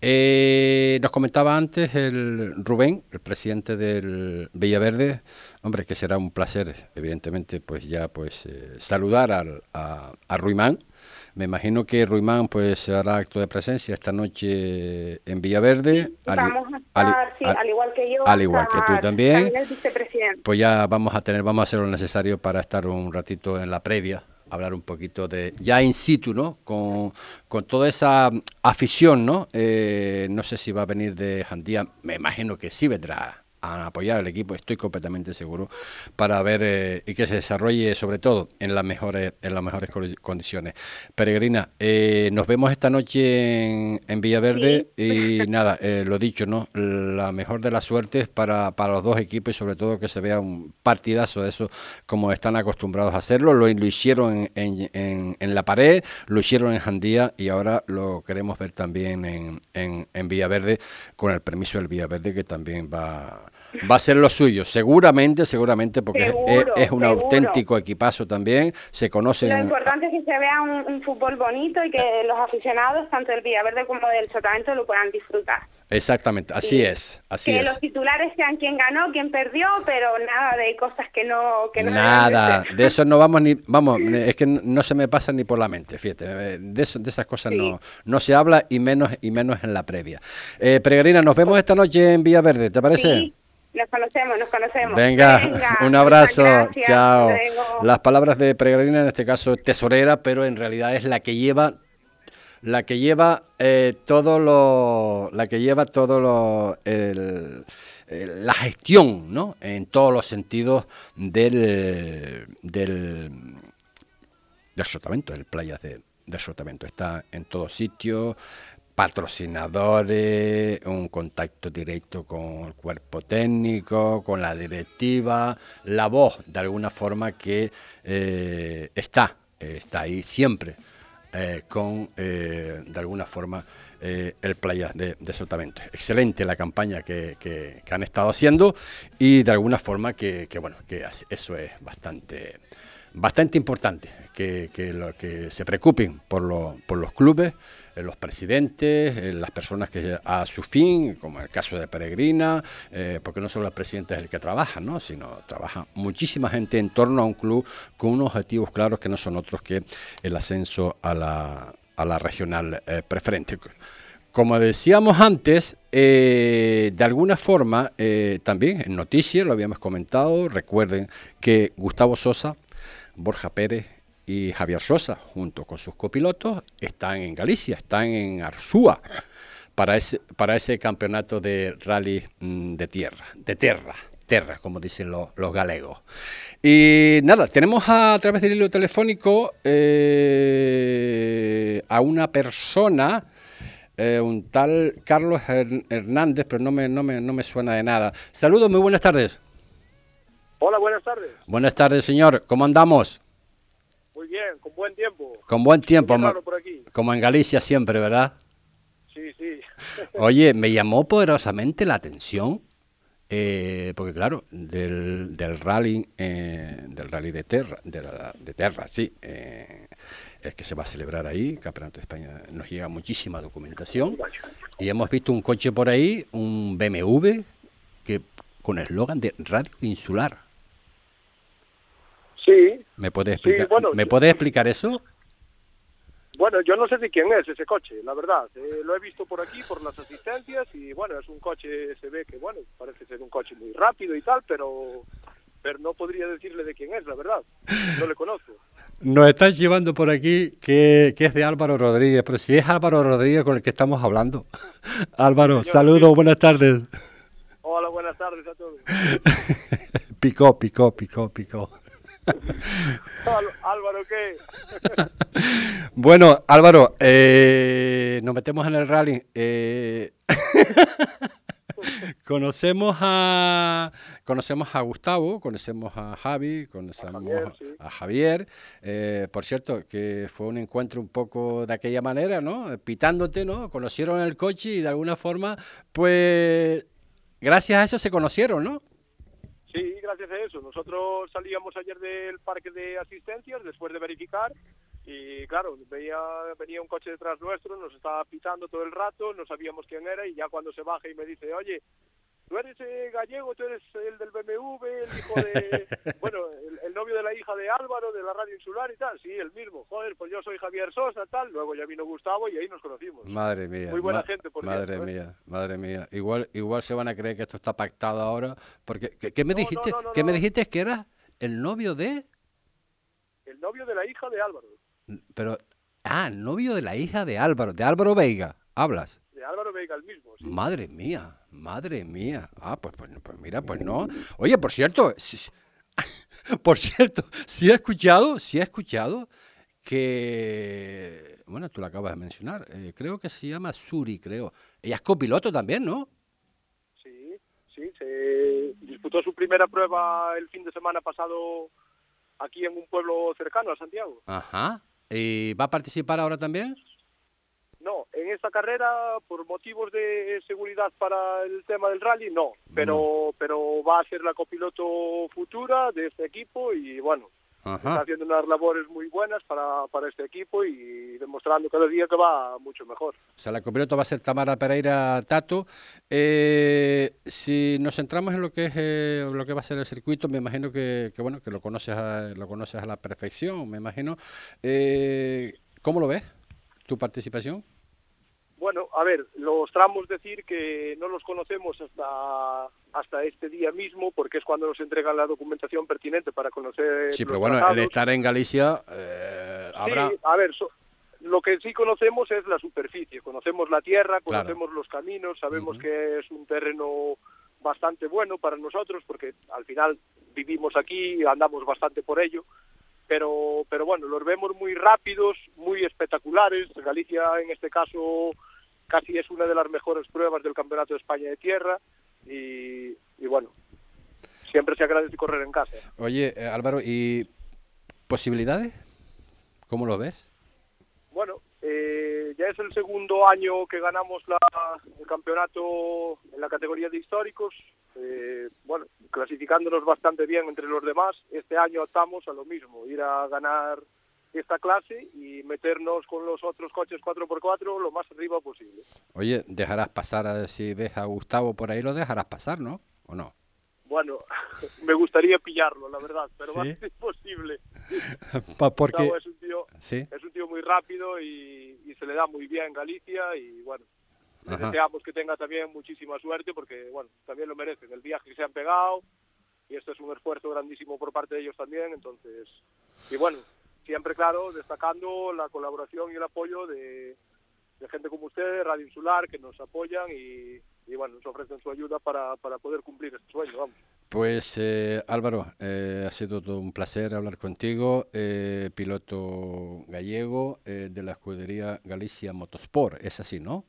Eh, nos comentaba antes el Rubén, el presidente del Villaverde, hombre, que será un placer, evidentemente, pues ya pues eh, saludar al, a, a Ruimán. Me imagino que Ruimán pues hará acto de presencia esta noche en Villaverde.
vamos a estar, al, al, igual que yo.
Al igual que tú también.
también
pues ya vamos a tener, vamos a hacer lo necesario para estar un ratito en la previa hablar un poquito de, ya in situ, ¿no? Con, con toda esa afición, ¿no? Eh, no sé si va a venir de Jandía, me imagino que sí vendrá a apoyar al equipo, estoy completamente seguro, para ver eh, y que se desarrolle sobre todo en las mejores, en las mejores condiciones. Peregrina, eh, nos vemos esta noche en, en Villaverde y nada, eh, lo dicho, ¿no? La mejor de las suertes para, para los dos equipos y sobre todo que se vea un partidazo de eso como están acostumbrados a hacerlo. Lo, lo hicieron en, en, en, la pared, lo hicieron en Jandía y ahora lo queremos ver también en, en, en Villaverde con el permiso del Villaverde que también va va a ser lo suyo, seguramente, seguramente, porque es, un auténtico equipazo también, se conocen...
Lo importante es que se vea un, fútbol bonito y que los aficionados, tanto del Villaverde como del Sotavento, lo puedan disfrutar.
Exactamente, así es, así
que los titulares sean quien ganó, quien perdió, pero nada de cosas que no... Que no
nada, de, eso no vamos ni... Vamos, es que no se me pasa ni por la mente, fíjate, de, de esas cosas no, no se habla y menos, y menos en la previa. Eh, Peregrina, nos vemos esta noche en Villaverde, ¿te parece?
Sí. Nos conocemos, nos conocemos.
Venga, un abrazo, chao. Las palabras de Peregrina, en este caso tesorera, pero en realidad es la que lleva la que lleva eh, todo lo la que lleva todo lo la gestión no en todos los sentidos del del del sotavento del playas de, del sotavento está en todos sitios patrocinadores, un contacto directo con el cuerpo técnico, con la directiva, la voz de alguna forma que eh, está, está ahí siempre eh, con de alguna forma el playa de, de. Excelente la campaña que, que, han estado haciendo y de alguna forma que, que bueno, que eso es bastante bastante importante que, que, lo, que se preocupen por, lo, por los clubes, eh, los presidentes, eh, las personas que a su fin, como el caso de Peregrina, eh, porque no solo el presidente es el que trabaja, ¿no? sino trabaja muchísima gente en torno a un club con unos objetivos claros que no son otros que el ascenso a la, a la regional preferente. Como decíamos antes, de alguna forma, también en noticias, lo habíamos comentado, recuerden que Gustavo Sosa, Borja Pérez y Javier Sosa, junto con sus copilotos, están en Galicia, están en Arzúa para ese, para ese campeonato de rally mm, de tierra, de tierra, tierra, como dicen los, los galegos. Y nada, tenemos a, través del hilo telefónico eh, a una persona eh, un tal Carlos Hernández, pero no me, no, me, no me suena de nada. Saludos, muy buenas tardes.
Hola, buenas tardes.
Buenas tardes, señor. ¿Cómo andamos?
Bien, con buen tiempo.
Con buen tiempo, como en Galicia siempre, ¿verdad?
Sí, sí.
Oye, me llamó poderosamente la atención eh, porque claro, del, del rally, eh, del rally de Terra, de, la, de Terra, sí, eh, es que se va a celebrar ahí, Campeonato de España, nos llega muchísima documentación y hemos visto un coche por ahí, un BMW, que con eslogan de Radio Insular.
Sí.
¿Me puede explicar, ¿me puede explicar eso?
Bueno, yo no sé de quién es ese coche, la verdad. Eh, lo he visto por aquí, por las asistencias, y bueno, es un coche, se ve que, bueno, parece ser un coche muy rápido y tal, pero, pero no podría decirle de quién es, la verdad. No le conozco.
Nos están llevando por aquí que, es de Álvaro Rodríguez, pero si es Álvaro Rodríguez con el que estamos hablando. Álvaro, saludos, buenas tardes.
Hola, buenas tardes a todos.
picó, picó, picó, picó.
Álvaro, ¿qué?
bueno, Álvaro, eh, nos metemos en el rally. Eh, conocemos a conocemos a Gustavo, conocemos a Javi, conocemos a Javier. Eh, por cierto, que fue un encuentro un poco de aquella manera, ¿no? Pitándote, ¿no? Conocieron el coche y de alguna forma, pues, gracias a eso se conocieron, ¿no?
Sí, gracias a eso. Nosotros salíamos ayer del parque de asistencias después de verificar y claro, veía, venía un coche detrás nuestro, nos estaba pitando todo el rato, no sabíamos quién era y ya cuando se baja y me dice, oye, tú eres eh, gallego, tú eres el del BMW, el hijo de, bueno, el, novio de la hija de Álvaro, de la radio insular y tal, sí, el mismo, joder, pues yo soy Javier Sosa, tal, luego ya vino Gustavo y ahí nos conocimos.
Madre mía.
Muy buena gente,
por Madre ¿eh? mía, madre mía. Igual, igual se van a creer que esto está pactado ahora, porque, ¿qué, me dijiste? ¿Qué me dijiste que era el novio de?
El novio de la hija de Álvaro.
Pero, ah, novio de la hija de Álvaro, de Álvaro Veiga, hablas.
El mismo.
Madre mía, madre mía. Ah, pues, pues, pues mira, pues no. Oye, por cierto, por cierto, sí he escuchado, sí he escuchado que, bueno, tú lo acabas de mencionar, eh, creo que se llama Suri, creo. Ella es copiloto también, ¿no?
Sí, sí, se disputó su primera prueba el fin de semana pasado aquí en un pueblo cercano a Santiago.
Ajá. ¿Y va a participar ahora también?
No, en esta carrera, por motivos de seguridad para el tema del rally, no. Pero, pero va a ser la copiloto futura de este equipo y bueno, está haciendo unas labores muy buenas para, para este equipo y demostrando cada día que va mucho mejor.
O sea, la copiloto va a ser Tamara Pereira Tato. Eh, si nos centramos en lo que es eh, lo que va a ser el circuito, me imagino que, que bueno que lo conoces a, lo conoces a la perfección, me imagino. Eh, ¿Cómo lo ves? ¿Tu participación?
Bueno, a ver, los tramos decir que no los conocemos hasta hasta este día mismo, porque es cuando nos entregan la documentación pertinente para conocer.
Sí, pero bueno, el estar en Galicia eh, habrá.
Sí, a ver, lo que sí conocemos es la superficie, conocemos la tierra, conocemos los caminos, sabemos que es un terreno bastante bueno para nosotros, porque al final vivimos aquí, andamos bastante por ello pero pero bueno, los vemos muy rápidos, muy espectaculares. Galicia en este caso casi es una de las mejores pruebas del Campeonato de España de Tierra y, bueno, siempre se agradece correr en casa.
Oye, eh, Álvaro, ¿y posibilidades? ¿Cómo lo ves?
Bueno, eh, ya es el segundo año que ganamos la, el campeonato en la categoría de históricos. Eh, bueno, clasificándonos bastante bien entre los demás. Este año optamos a lo mismo, ir a ganar esta clase y meternos con los otros coches 4x4 lo más arriba posible.
Oye, dejarás pasar, a, si ves a Gustavo por ahí, lo dejarás pasar, ¿no? ¿O no?
Bueno, me gustaría pillarlo, la verdad, pero va a ser imposible.
Porque
es un, tío, es un tío muy rápido y, se le da muy bien en Galicia y bueno, deseamos que tenga también muchísima suerte porque bueno, también lo merecen, el viaje que se han pegado y esto es un esfuerzo grandísimo por parte de ellos también, entonces, y bueno, siempre, claro, destacando la colaboración y el apoyo de, gente como usted, Radio Insular, que nos apoyan y, bueno, nos ofrecen su ayuda para, para poder cumplir este sueño, vamos.
Pues eh, Álvaro, eh, ha sido todo un placer hablar contigo, eh, piloto gallego de la escudería Galicia Motorsport, es así, ¿no?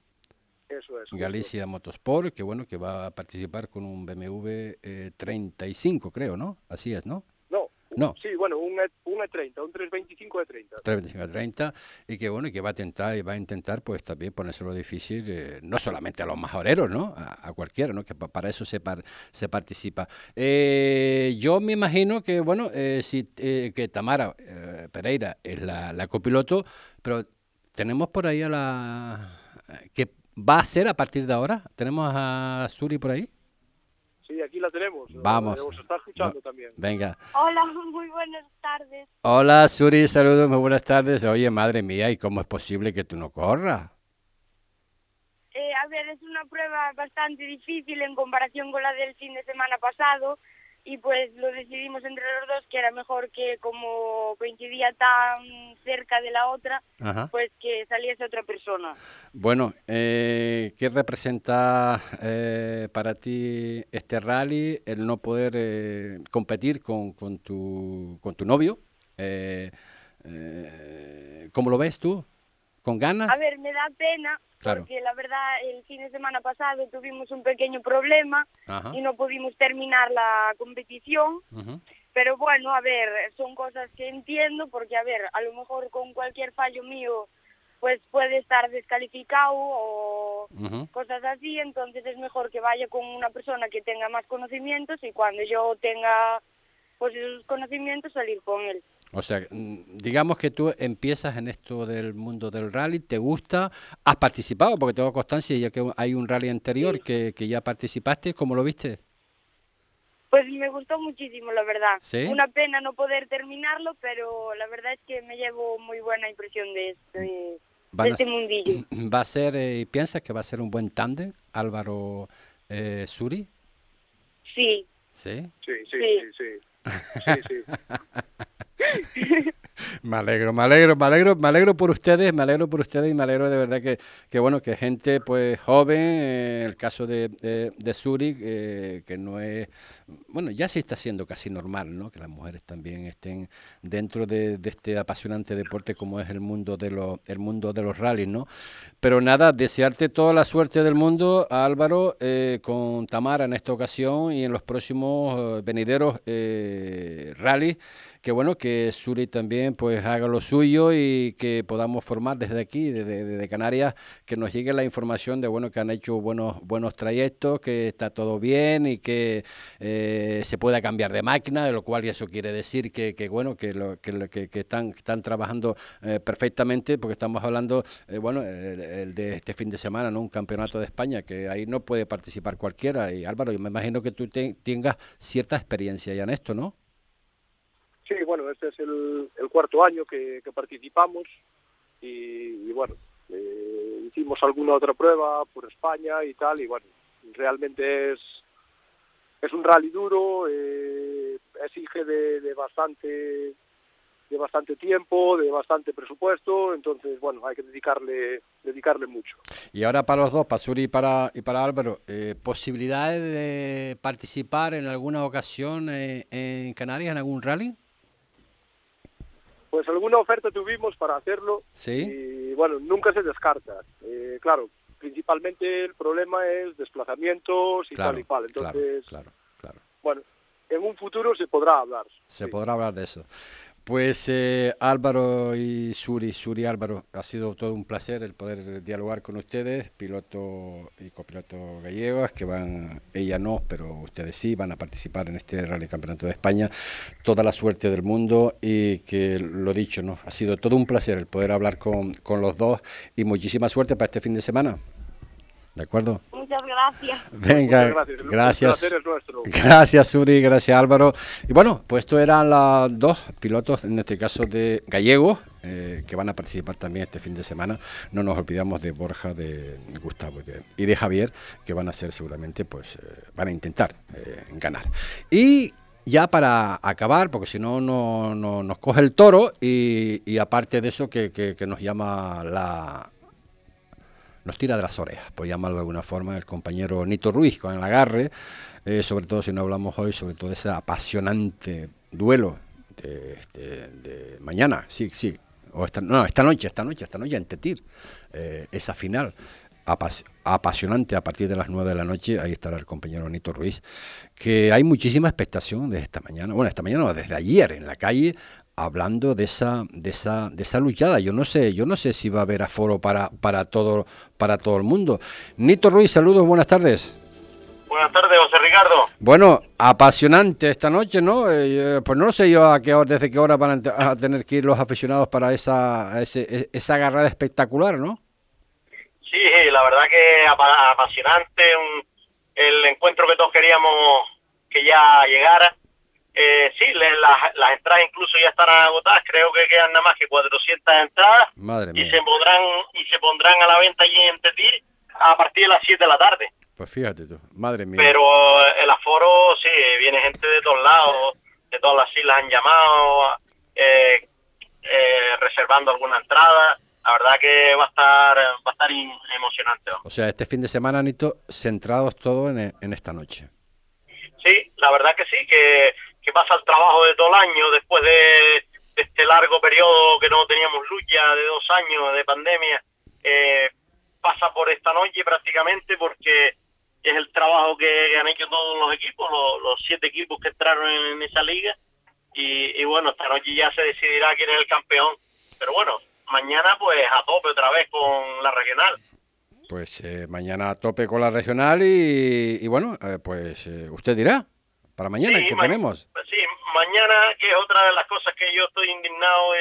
Eso es.
Galicia Motorsport, que bueno, que va a participar con un BMW 35, creo, ¿no? Así es, ¿no?
No. Sí, bueno, un, e, un E30, un 325 E30. 325
E30 y que bueno, que va a intentar y va a intentar pues también ponérselo difícil eh, no solamente a los majoreros, ¿no? A, cualquiera, ¿no? Que para eso se se participa. Eh, yo me imagino que bueno, eh, si que Tamara Pereira es la, la copiloto, pero tenemos por ahí a la que va a ser a partir de ahora. Tenemos a Suri por ahí.
Sí, aquí la tenemos.
Vamos.
está escuchando también.
Venga.
Hola, muy buenas tardes.
Hola, Suri, saludos, muy buenas tardes. Oye, madre mía, ¿y cómo es posible que tú no corras?
Eh, a ver, es una prueba bastante difícil en comparación con la del fin de semana pasado y pues lo decidimos entre los dos que era mejor que como coincidía tan cerca de la otra, pues que saliese otra persona.
Bueno, eh, ¿qué representa eh, para ti este rally, el no poder eh, competir con, con, tu, con tu novio? Eh, ¿Cómo lo ves tú? ¿Con ganas?
A ver, me da pena porque la verdad el fin de semana pasado tuvimos un pequeño problema y no pudimos terminar la competición. Pero bueno, a ver, son cosas que entiendo porque, a ver, a lo mejor con cualquier fallo mío pues puede estar descalificado o cosas así, entonces es mejor que vaya con una persona que tenga más conocimientos y cuando yo tenga pues esos conocimientos salir con él.
O sea, mm, digamos que tú empiezas en esto del mundo del rally, te gusta, has participado, porque tengo constancia ya que hay un rally anterior que, que ya participaste, ¿cómo lo viste?
Pues me gustó muchísimo, la verdad. Una pena no poder terminarlo, pero la verdad es que me llevo muy buena impresión de este, este mundillo.
¿Va a ser, eh, piensas que va a ser un buen tándem, Álvaro eh, Suri?
Sí.
¿Sí?
Sí, sí, sí. sí, sí. sí.
me alegro, me alegro, me alegro, me alegro por ustedes, me alegro por ustedes y me alegro de verdad que, que bueno, que gente pues joven, eh, el caso de, de, Zurich, eh, que no es, bueno, ya se está haciendo casi normal, ¿no? Que las mujeres también estén dentro de, este apasionante deporte como es el mundo de los, el mundo de los rallies, ¿no? Pero nada, desearte toda la suerte del mundo, Álvaro, eh, con Tamara en esta ocasión y en los próximos venideros rallies que bueno, que Suri también pues haga lo suyo y que podamos formar desde aquí, desde, Canarias, que nos llegue la información de bueno que han hecho buenos buenos trayectos, que está todo bien y que eh, se pueda cambiar de máquina, de lo cual eso quiere decir que, que bueno que, lo, que, que, están están trabajando eh, perfectamente, porque estamos hablando eh, bueno el, de este fin de semana, no un campeonato de España que ahí no puede participar cualquiera y Álvaro, yo me imagino que tú tengas cierta experiencia ya en esto, ¿no?
Sí, bueno, este es el, cuarto año que, participamos y, bueno, eh, hicimos alguna otra prueba por España y tal y bueno, realmente es es un rally duro, eh, exige de, bastante de bastante tiempo, de bastante presupuesto, entonces bueno, hay que dedicarle dedicarle mucho.
Y ahora para los dos, para Suri y para y para Álvaro, eh, posibilidades de participar en alguna ocasión en Canarias en algún rally?
Pues alguna oferta tuvimos para hacerlo
¿Sí?
y bueno, nunca se descarta. Eh, claro, principalmente el problema es desplazamientos y tal y cual. Entonces,
claro, claro,
bueno, en un futuro se podrá hablar.
Se podrá hablar de eso. Pues eh, Álvaro y Suri, Suri Álvaro, ha sido todo un placer el poder dialogar con ustedes, piloto y copiloto gallegos, que van, ella no, pero ustedes sí, van a participar en este Rally Campeonato de España. Toda la suerte del mundo y que lo dicho, ¿no? Ha sido todo un placer el poder hablar con, con los dos y muchísima suerte para este fin de semana. ¿De acuerdo?
Muchas gracias.
Venga, gracias. Gracias, Uri, gracias, Álvaro. Y bueno, pues esto eran los dos pilotos, en este caso de gallegos, eh, que van a participar también este fin de semana. No nos olvidamos de Borja, de Gustavo y de, Javier, que van a ser seguramente, pues, eh, van a intentar eh, ganar. Y ya para acabar, porque si no, no, nos coge el toro y, aparte de eso que, que nos llama la, nos tira de las orejas, por llamarlo de alguna forma, el compañero Nito Ruiz con el agarre, eh, sobre todo si no hablamos hoy, sobre todo ese apasionante duelo de, este, mañana, sí, sí, o esta, no, esta noche, esta noche, esta noche en Tetir, eh, esa final apasionante a partir de las 9 de la noche. Ahí estará el compañero Nito Ruiz. Que hay muchísima expectación desde esta mañana. Bueno, esta mañana, no, desde ayer en la calle, hablando de esa, de esa, de esa luchada. Yo no sé, yo no sé si va a haber aforo para, para todo, para todo el mundo. Nito Ruiz, saludos, buenas tardes.
Buenas tardes, José Ricardo.
Bueno, apasionante esta noche, ¿no? Eh, pues no sé yo a qué hora, desde qué hora van a tener que ir los aficionados para esa, ese, esa agarrada espectacular, ¿no?
Sí, la verdad que apasionante, el encuentro que todos queríamos que ya llegara. Eh, sí, las, entradas incluso ya están agotadas, creo que quedan nada más que 400 entradas
Madre
y se pondrán y se pondrán a la venta allí en Tetir a partir de las 7 de la tarde.
Pues fíjate tú, madre mía.
Pero el aforo, sí, viene gente de todos lados, de todas las islas han llamado, eh, eh, reservando alguna entrada. La verdad que va a estar va a estar emocionante.
O sea, este fin de semana, Anito, centrados todos en, en esta noche.
Sí, la verdad que sí, que, que pasa el trabajo de todo el año después de, este largo periodo que no teníamos lucha de dos años de pandemia. Eh, pasa por esta noche prácticamente porque es el trabajo que, han hecho todos los equipos, los, siete equipos que entraron en, esa liga. Y, bueno, esta noche ya se decidirá quién es el campeón. Pero bueno, mañana pues a tope otra vez con la regional.
Pues eh, mañana a tope con la regional y, bueno, eh, pues eh, usted dirá, para mañana, ¿qué tenemos?
Pues sí, mañana, que es otra de las cosas que yo estoy indignado,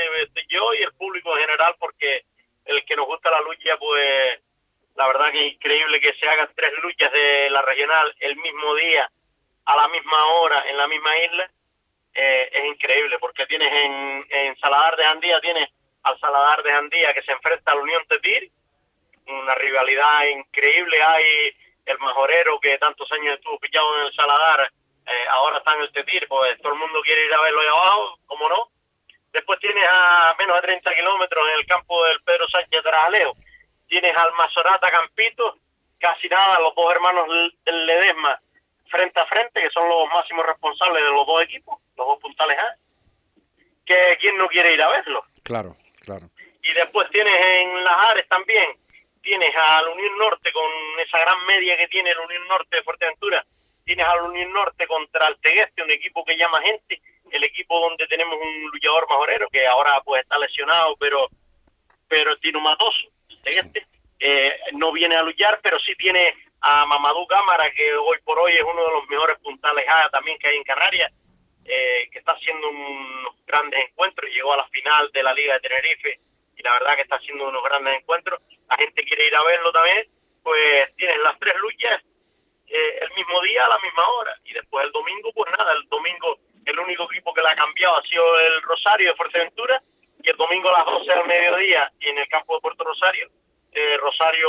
yo y el público en general, porque el que nos gusta la lucha, pues la verdad que es increíble que se hagan tres luchas de la regional el mismo día, a la misma hora, en la misma isla. Eh, es increíble porque tienes en, en Saladar de Andía, tienes al Saladar de Andía que se enfrenta a la Unión Tetir, una rivalidad increíble. Hay el majorero que tantos años estuvo pillado en el Saladar, eh, ahora está en el Tetir, pues todo el mundo quiere ir a verlo ahí abajo, ¿cómo no? Después tienes a menos de 30 kilómetros en el campo del Pedro Sánchez de Trajalejo, tienes al Mazorata Campito, casi nada, los dos hermanos del Ledesma frente a frente, que son los máximos responsables de los dos equipos, los dos puntales A, que quién no quiere ir a verlo.
Claro, claro.
Y después tienes en Las Ares también, tienes al Unión Norte con esa gran media que tiene el Unión Norte de Fuerteventura, tienes al Unión Norte contra el Tegueste, un equipo que llama gente, el equipo donde tenemos un luchador majorero que ahora pues está lesionado, pero pero tiene un matoso este, eh, no viene a luchar, pero sí tiene a Mamadou Cámara, que hoy por hoy es uno de los mejores puntales A también que hay en Canarias, eh, que está haciendo unos grandes encuentros, llegó a la final de la Liga de Tenerife y la verdad que está haciendo unos grandes encuentros, la gente quiere ir a verlo también, pues tienes las tres luchas eh, el mismo día a la misma hora y después el domingo, pues nada, el domingo el único equipo que la ha cambiado ha sido el Rosario de Fuerteventura y el domingo a las 12 del mediodía en el campo de Puerto Rosario, eh, Rosario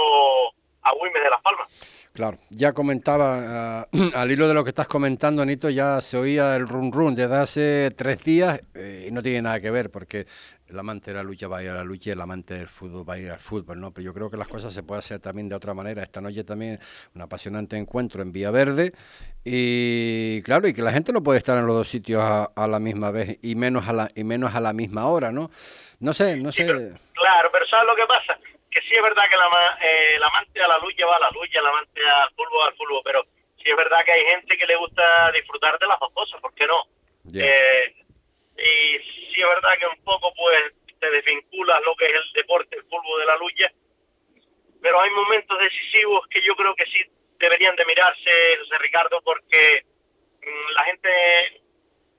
Agüimes de Las Palmas.
Claro, ya comentaba, ah, al hilo de lo que estás comentando, Anito, ya se oía el run run desde hace tres días eh, y no tiene nada que ver porque el amante de la lucha va a ir a la lucha y el amante del fútbol va a ir al fútbol, ¿no? Pero yo creo que las cosas se pueden hacer también de otra manera. Esta noche también un apasionante encuentro en Vía Verde y claro, y que la gente no puede estar en los dos sitios a, la misma vez y menos a la y menos a la misma hora, ¿no? No sé, no sé.
claro, pero ¿sabes lo que pasa? Que sí es verdad que la, eh, el amante a la lucha va a la lucha, el amante al fútbol va al fútbol, pero sí es verdad que hay gente que le gusta disfrutar de las dos cosas, ¿por qué no? Eh, y sí es verdad que un poco pues te desvinculas lo que es el deporte, el fútbol de la lucha, pero hay momentos decisivos que yo creo que sí deberían de mirarse, José Ricardo, porque mm, la gente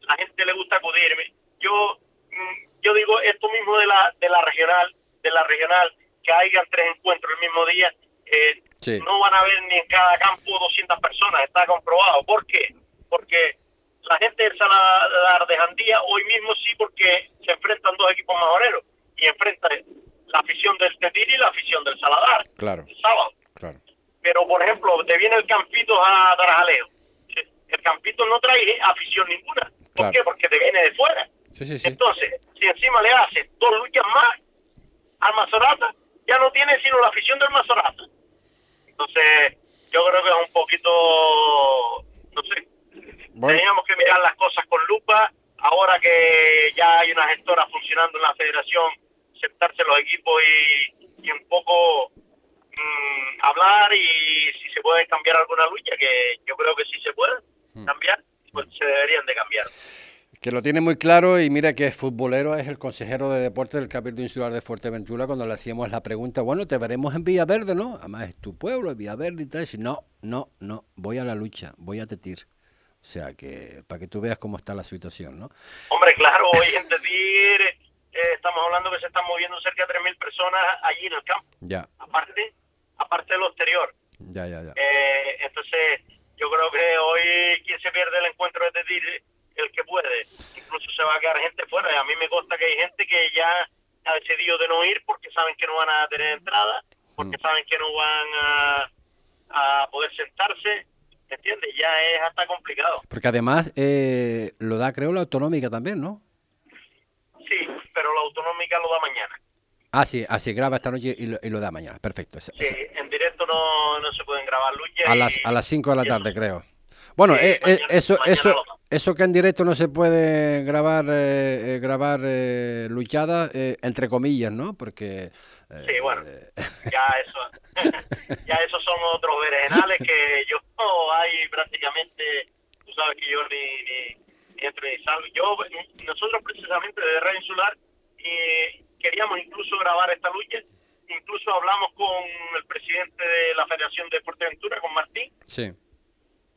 la gente le gusta acudir. Yo mm, yo digo esto mismo de la de la regional, de la regional, que hayan tres encuentros el mismo día, eh, no van a haber ni en cada campo 200 personas, está comprobado. ¿Por qué? Porque la gente del Saladar de Jandía hoy mismo sí porque se enfrentan dos equipos majoreros y enfrentan la afición del Tetir y la afición del Saladar
claro.
el sábado.
Claro.
Pero por ejemplo, te viene el Campito a Tarajaleo. El Campito no trae afición ninguna. ¿Por qué? Porque te viene de fuera. Entonces, si encima le haces dos luchas más al Mazorata, ya no tiene sino la afición del Mazorata. Entonces, yo creo que es un poquito, no sé, Teníamos que mirar las cosas con lupa. Ahora que ya hay una gestora funcionando en la federación, sentarse los equipos y, un poco mm, hablar y si se puede cambiar alguna lucha, que yo creo que sí se puede mm. cambiar, pues se deberían de cambiar
que lo tiene muy claro y mira que es futbolero, es el consejero de deporte del Cabildo Insular de Fuerteventura cuando le hacíamos la pregunta, bueno, te veremos en Villaverde, ¿no? Además es tu pueblo, Villaverde y tal. Y no, no, no, voy a la lucha, voy a Tetir. O sea que, para que tú veas cómo está la situación, ¿no?
Hombre, claro, hoy en Tetir eh, estamos hablando que se están moviendo cerca de 3.000 personas allí en el campo.
Ya.
Aparte, aparte de lo exterior.
Ya, ya, ya.
Eh, entonces, yo creo que hoy quien se pierde el encuentro de Tetir el que puede. Incluso se va a quedar gente fuera. Y a mí me consta que hay gente que ya ha decidido de no ir porque saben que no van a tener entrada, porque mm. saben que no van a, a poder sentarse. ¿Entiendes? Ya es hasta complicado.
Porque además eh, lo da, creo, la autonómica también, ¿no?
Sí, pero la autonómica lo da mañana.
Ah, sí, así graba esta noche y lo, da mañana. Perfecto.
sí, en directo no, no se pueden grabar luchas.
A las, a las 5 de la tarde, creo. Bueno, eh, eh, eso, eso, eso que en directo no se puede grabar, eh, grabar luchada, entre comillas, ¿no? Porque...
sí, bueno, ya eso, ya esos son otros berenjenales que yo hay prácticamente, tú sabes que yo ni, ni, entro ni salgo. Yo, nosotros precisamente de Red Insular queríamos incluso grabar esta lucha, incluso hablamos con el presidente de la Federación de Fuerteventura, con Martín.
Sí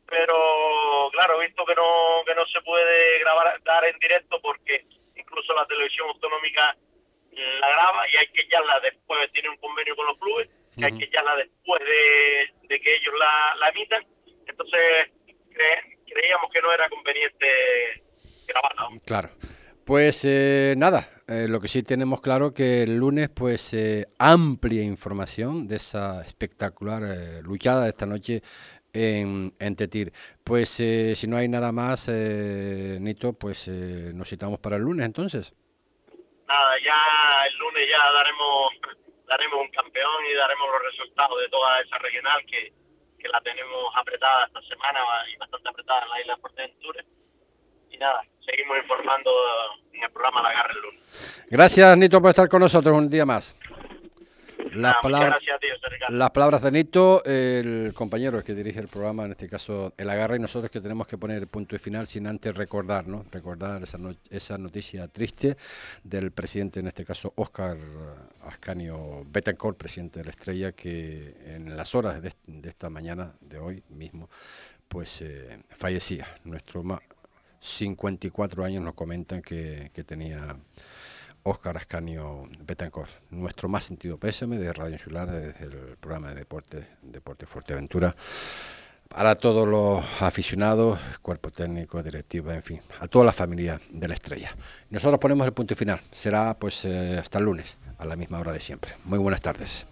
pero claro, visto que no, que no se puede grabar, dar en directo porque incluso la televisión autonómica la graba y hay que la después, tiene un convenio con los clubes, y hay que la después de, que ellos la, la emitan, entonces creíamos que no era conveniente grabarla.
Claro. Pues eh, nada, eh, lo que sí tenemos claro que el lunes, pues eh, amplia información de esa espectacular luchada de esta noche en, en Tetir. Pues eh, si no hay nada más, eh, Nito, pues eh, nos citamos para el lunes entonces.
Nada, ya el lunes ya daremos daremos un campeón y daremos los resultados de toda esa regional que, que la tenemos apretada esta semana y bastante apretada en la isla de Fuerteventura. Y nada, seguimos informando en el programa La Garra el lunes.
Gracias, Nito, por estar con nosotros un día más. Las, palabras, las palabras de Nito, el compañero que dirige el programa, en este caso el agarra, y nosotros que tenemos que poner el punto de final sin antes recordar, ¿no? Recordar esa, esa noticia triste del presidente, en este caso Oscar Ascanio Betancourt, presidente de la Estrella, que en las horas de, esta mañana, de hoy mismo, pues eh, fallecía. Nuestro 54 años nos comentan que, que tenía Óscar Ascanio Betancourt. Nuestro más sentido pésame de Radio Insular desde el programa de deporte, Deporte Fuerteventura. Para todos los aficionados, cuerpo técnico, directiva, en fin, a toda la familia de la estrella. Nosotros ponemos el punto final. Será pues eh, hasta el lunes, a la misma hora de siempre. Muy buenas tardes.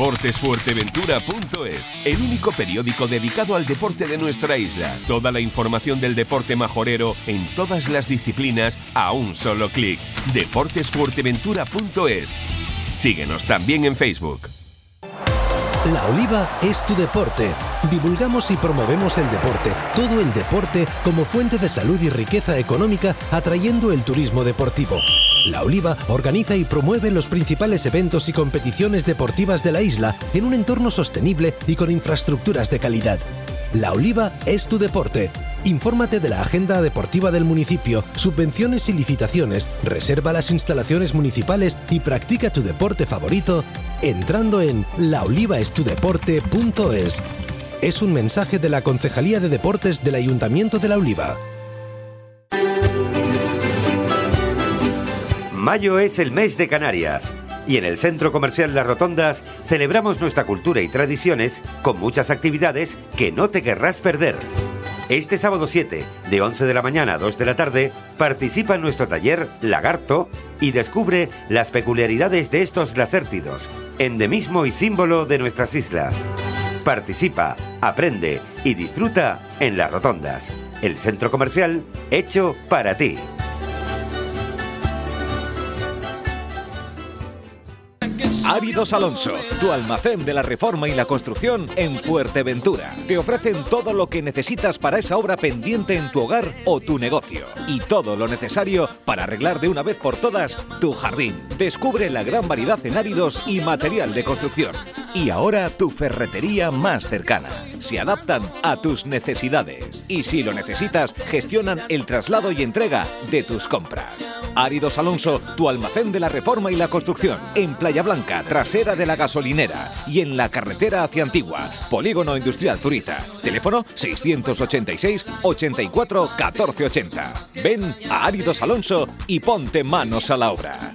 Deportesfuerteventura.es, el único periódico dedicado al deporte de nuestra isla. Toda la información del deporte majorero en todas las disciplinas a un solo clic. Deportesfuerteventura.es. Síguenos también en Facebook.
La Oliva es tu deporte. Divulgamos y promovemos el deporte, todo el deporte como fuente de salud y riqueza económica, atrayendo el turismo deportivo. La Oliva organiza y promueve los principales eventos y competiciones deportivas de la isla en un entorno sostenible y con infraestructuras de calidad. La Oliva es tu deporte. Infórmate de la agenda deportiva del municipio, subvenciones y licitaciones, reserva las instalaciones municipales y practica tu deporte favorito entrando en laolivaestudeporte.es. Es un mensaje de la Concejalía de Deportes del Ayuntamiento de La Oliva.
Mayo es el mes de Canarias y en el Centro Comercial Las Rotondas celebramos nuestra cultura y tradiciones con muchas actividades que no te querrás perder. Este sábado 7, de 11 de la mañana a 2 de la tarde, participa en nuestro taller Lagarto y descubre las peculiaridades de estos lasértidos, endemismo y símbolo de nuestras islas. Participa, aprende y disfruta en Las Rotondas. el centro comercial hecho para ti.
Áridos Alonso, tu almacén de la reforma y la construcción en Fuerteventura. Te ofrecen todo lo que necesitas para esa obra pendiente en tu hogar o tu negocio. Y todo lo necesario para arreglar de una vez por todas tu jardín. Descubre la gran variedad en áridos y material de construcción. Y ahora tu ferretería más cercana. Se adaptan a tus necesidades. Y si lo necesitas, gestionan el traslado y entrega de tus compras. Áridos Alonso, tu almacén de la reforma y la construcción. En Playa Blanca, trasera de la gasolinera. Y en la carretera hacia Antigua, Polígono Industrial Zurita. Teléfono 686 84 1480. Ven a Áridos Alonso y ponte manos a la obra.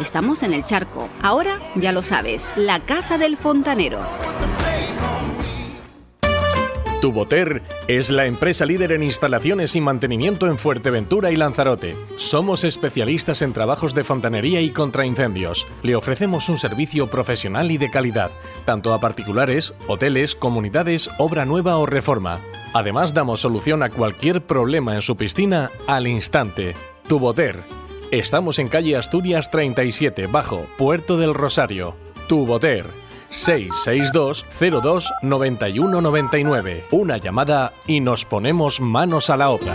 Estamos en el charco. Ahora ya lo sabes, la casa del fontanero.
Tuboter es la empresa líder en instalaciones y mantenimiento en Fuerteventura y Lanzarote. Somos especialistas en trabajos de fontanería y contraincendios. Le ofrecemos un servicio profesional y de calidad, tanto a particulares, hoteles, comunidades, obra nueva o reforma. Además damos solución a cualquier problema en su piscina al instante. Tuboter Estamos en calle Asturias 37, bajo, Puerto del Rosario. Tuboter 662 02 9199. Una llamada y nos ponemos manos a la obra.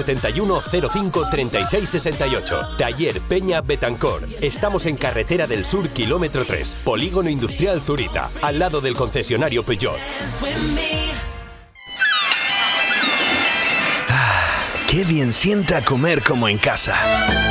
671 05 36 68. Taller Peña Betancor. Estamos en Carretera del Sur, kilómetro 3, Polígono Industrial Zurita, al lado del concesionario Peugeot.
Ah, qué bien sienta comer como en casa.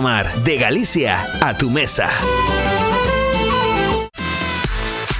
De Galicia a tu mesa.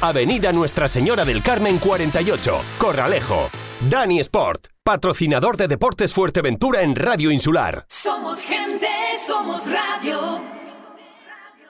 Avenida Nuestra Señora del Carmen 48, Corralejo. Dani Sport, patrocinador de Deportes Fuerteventura en Radio Insular.
Somos gente, somos radio.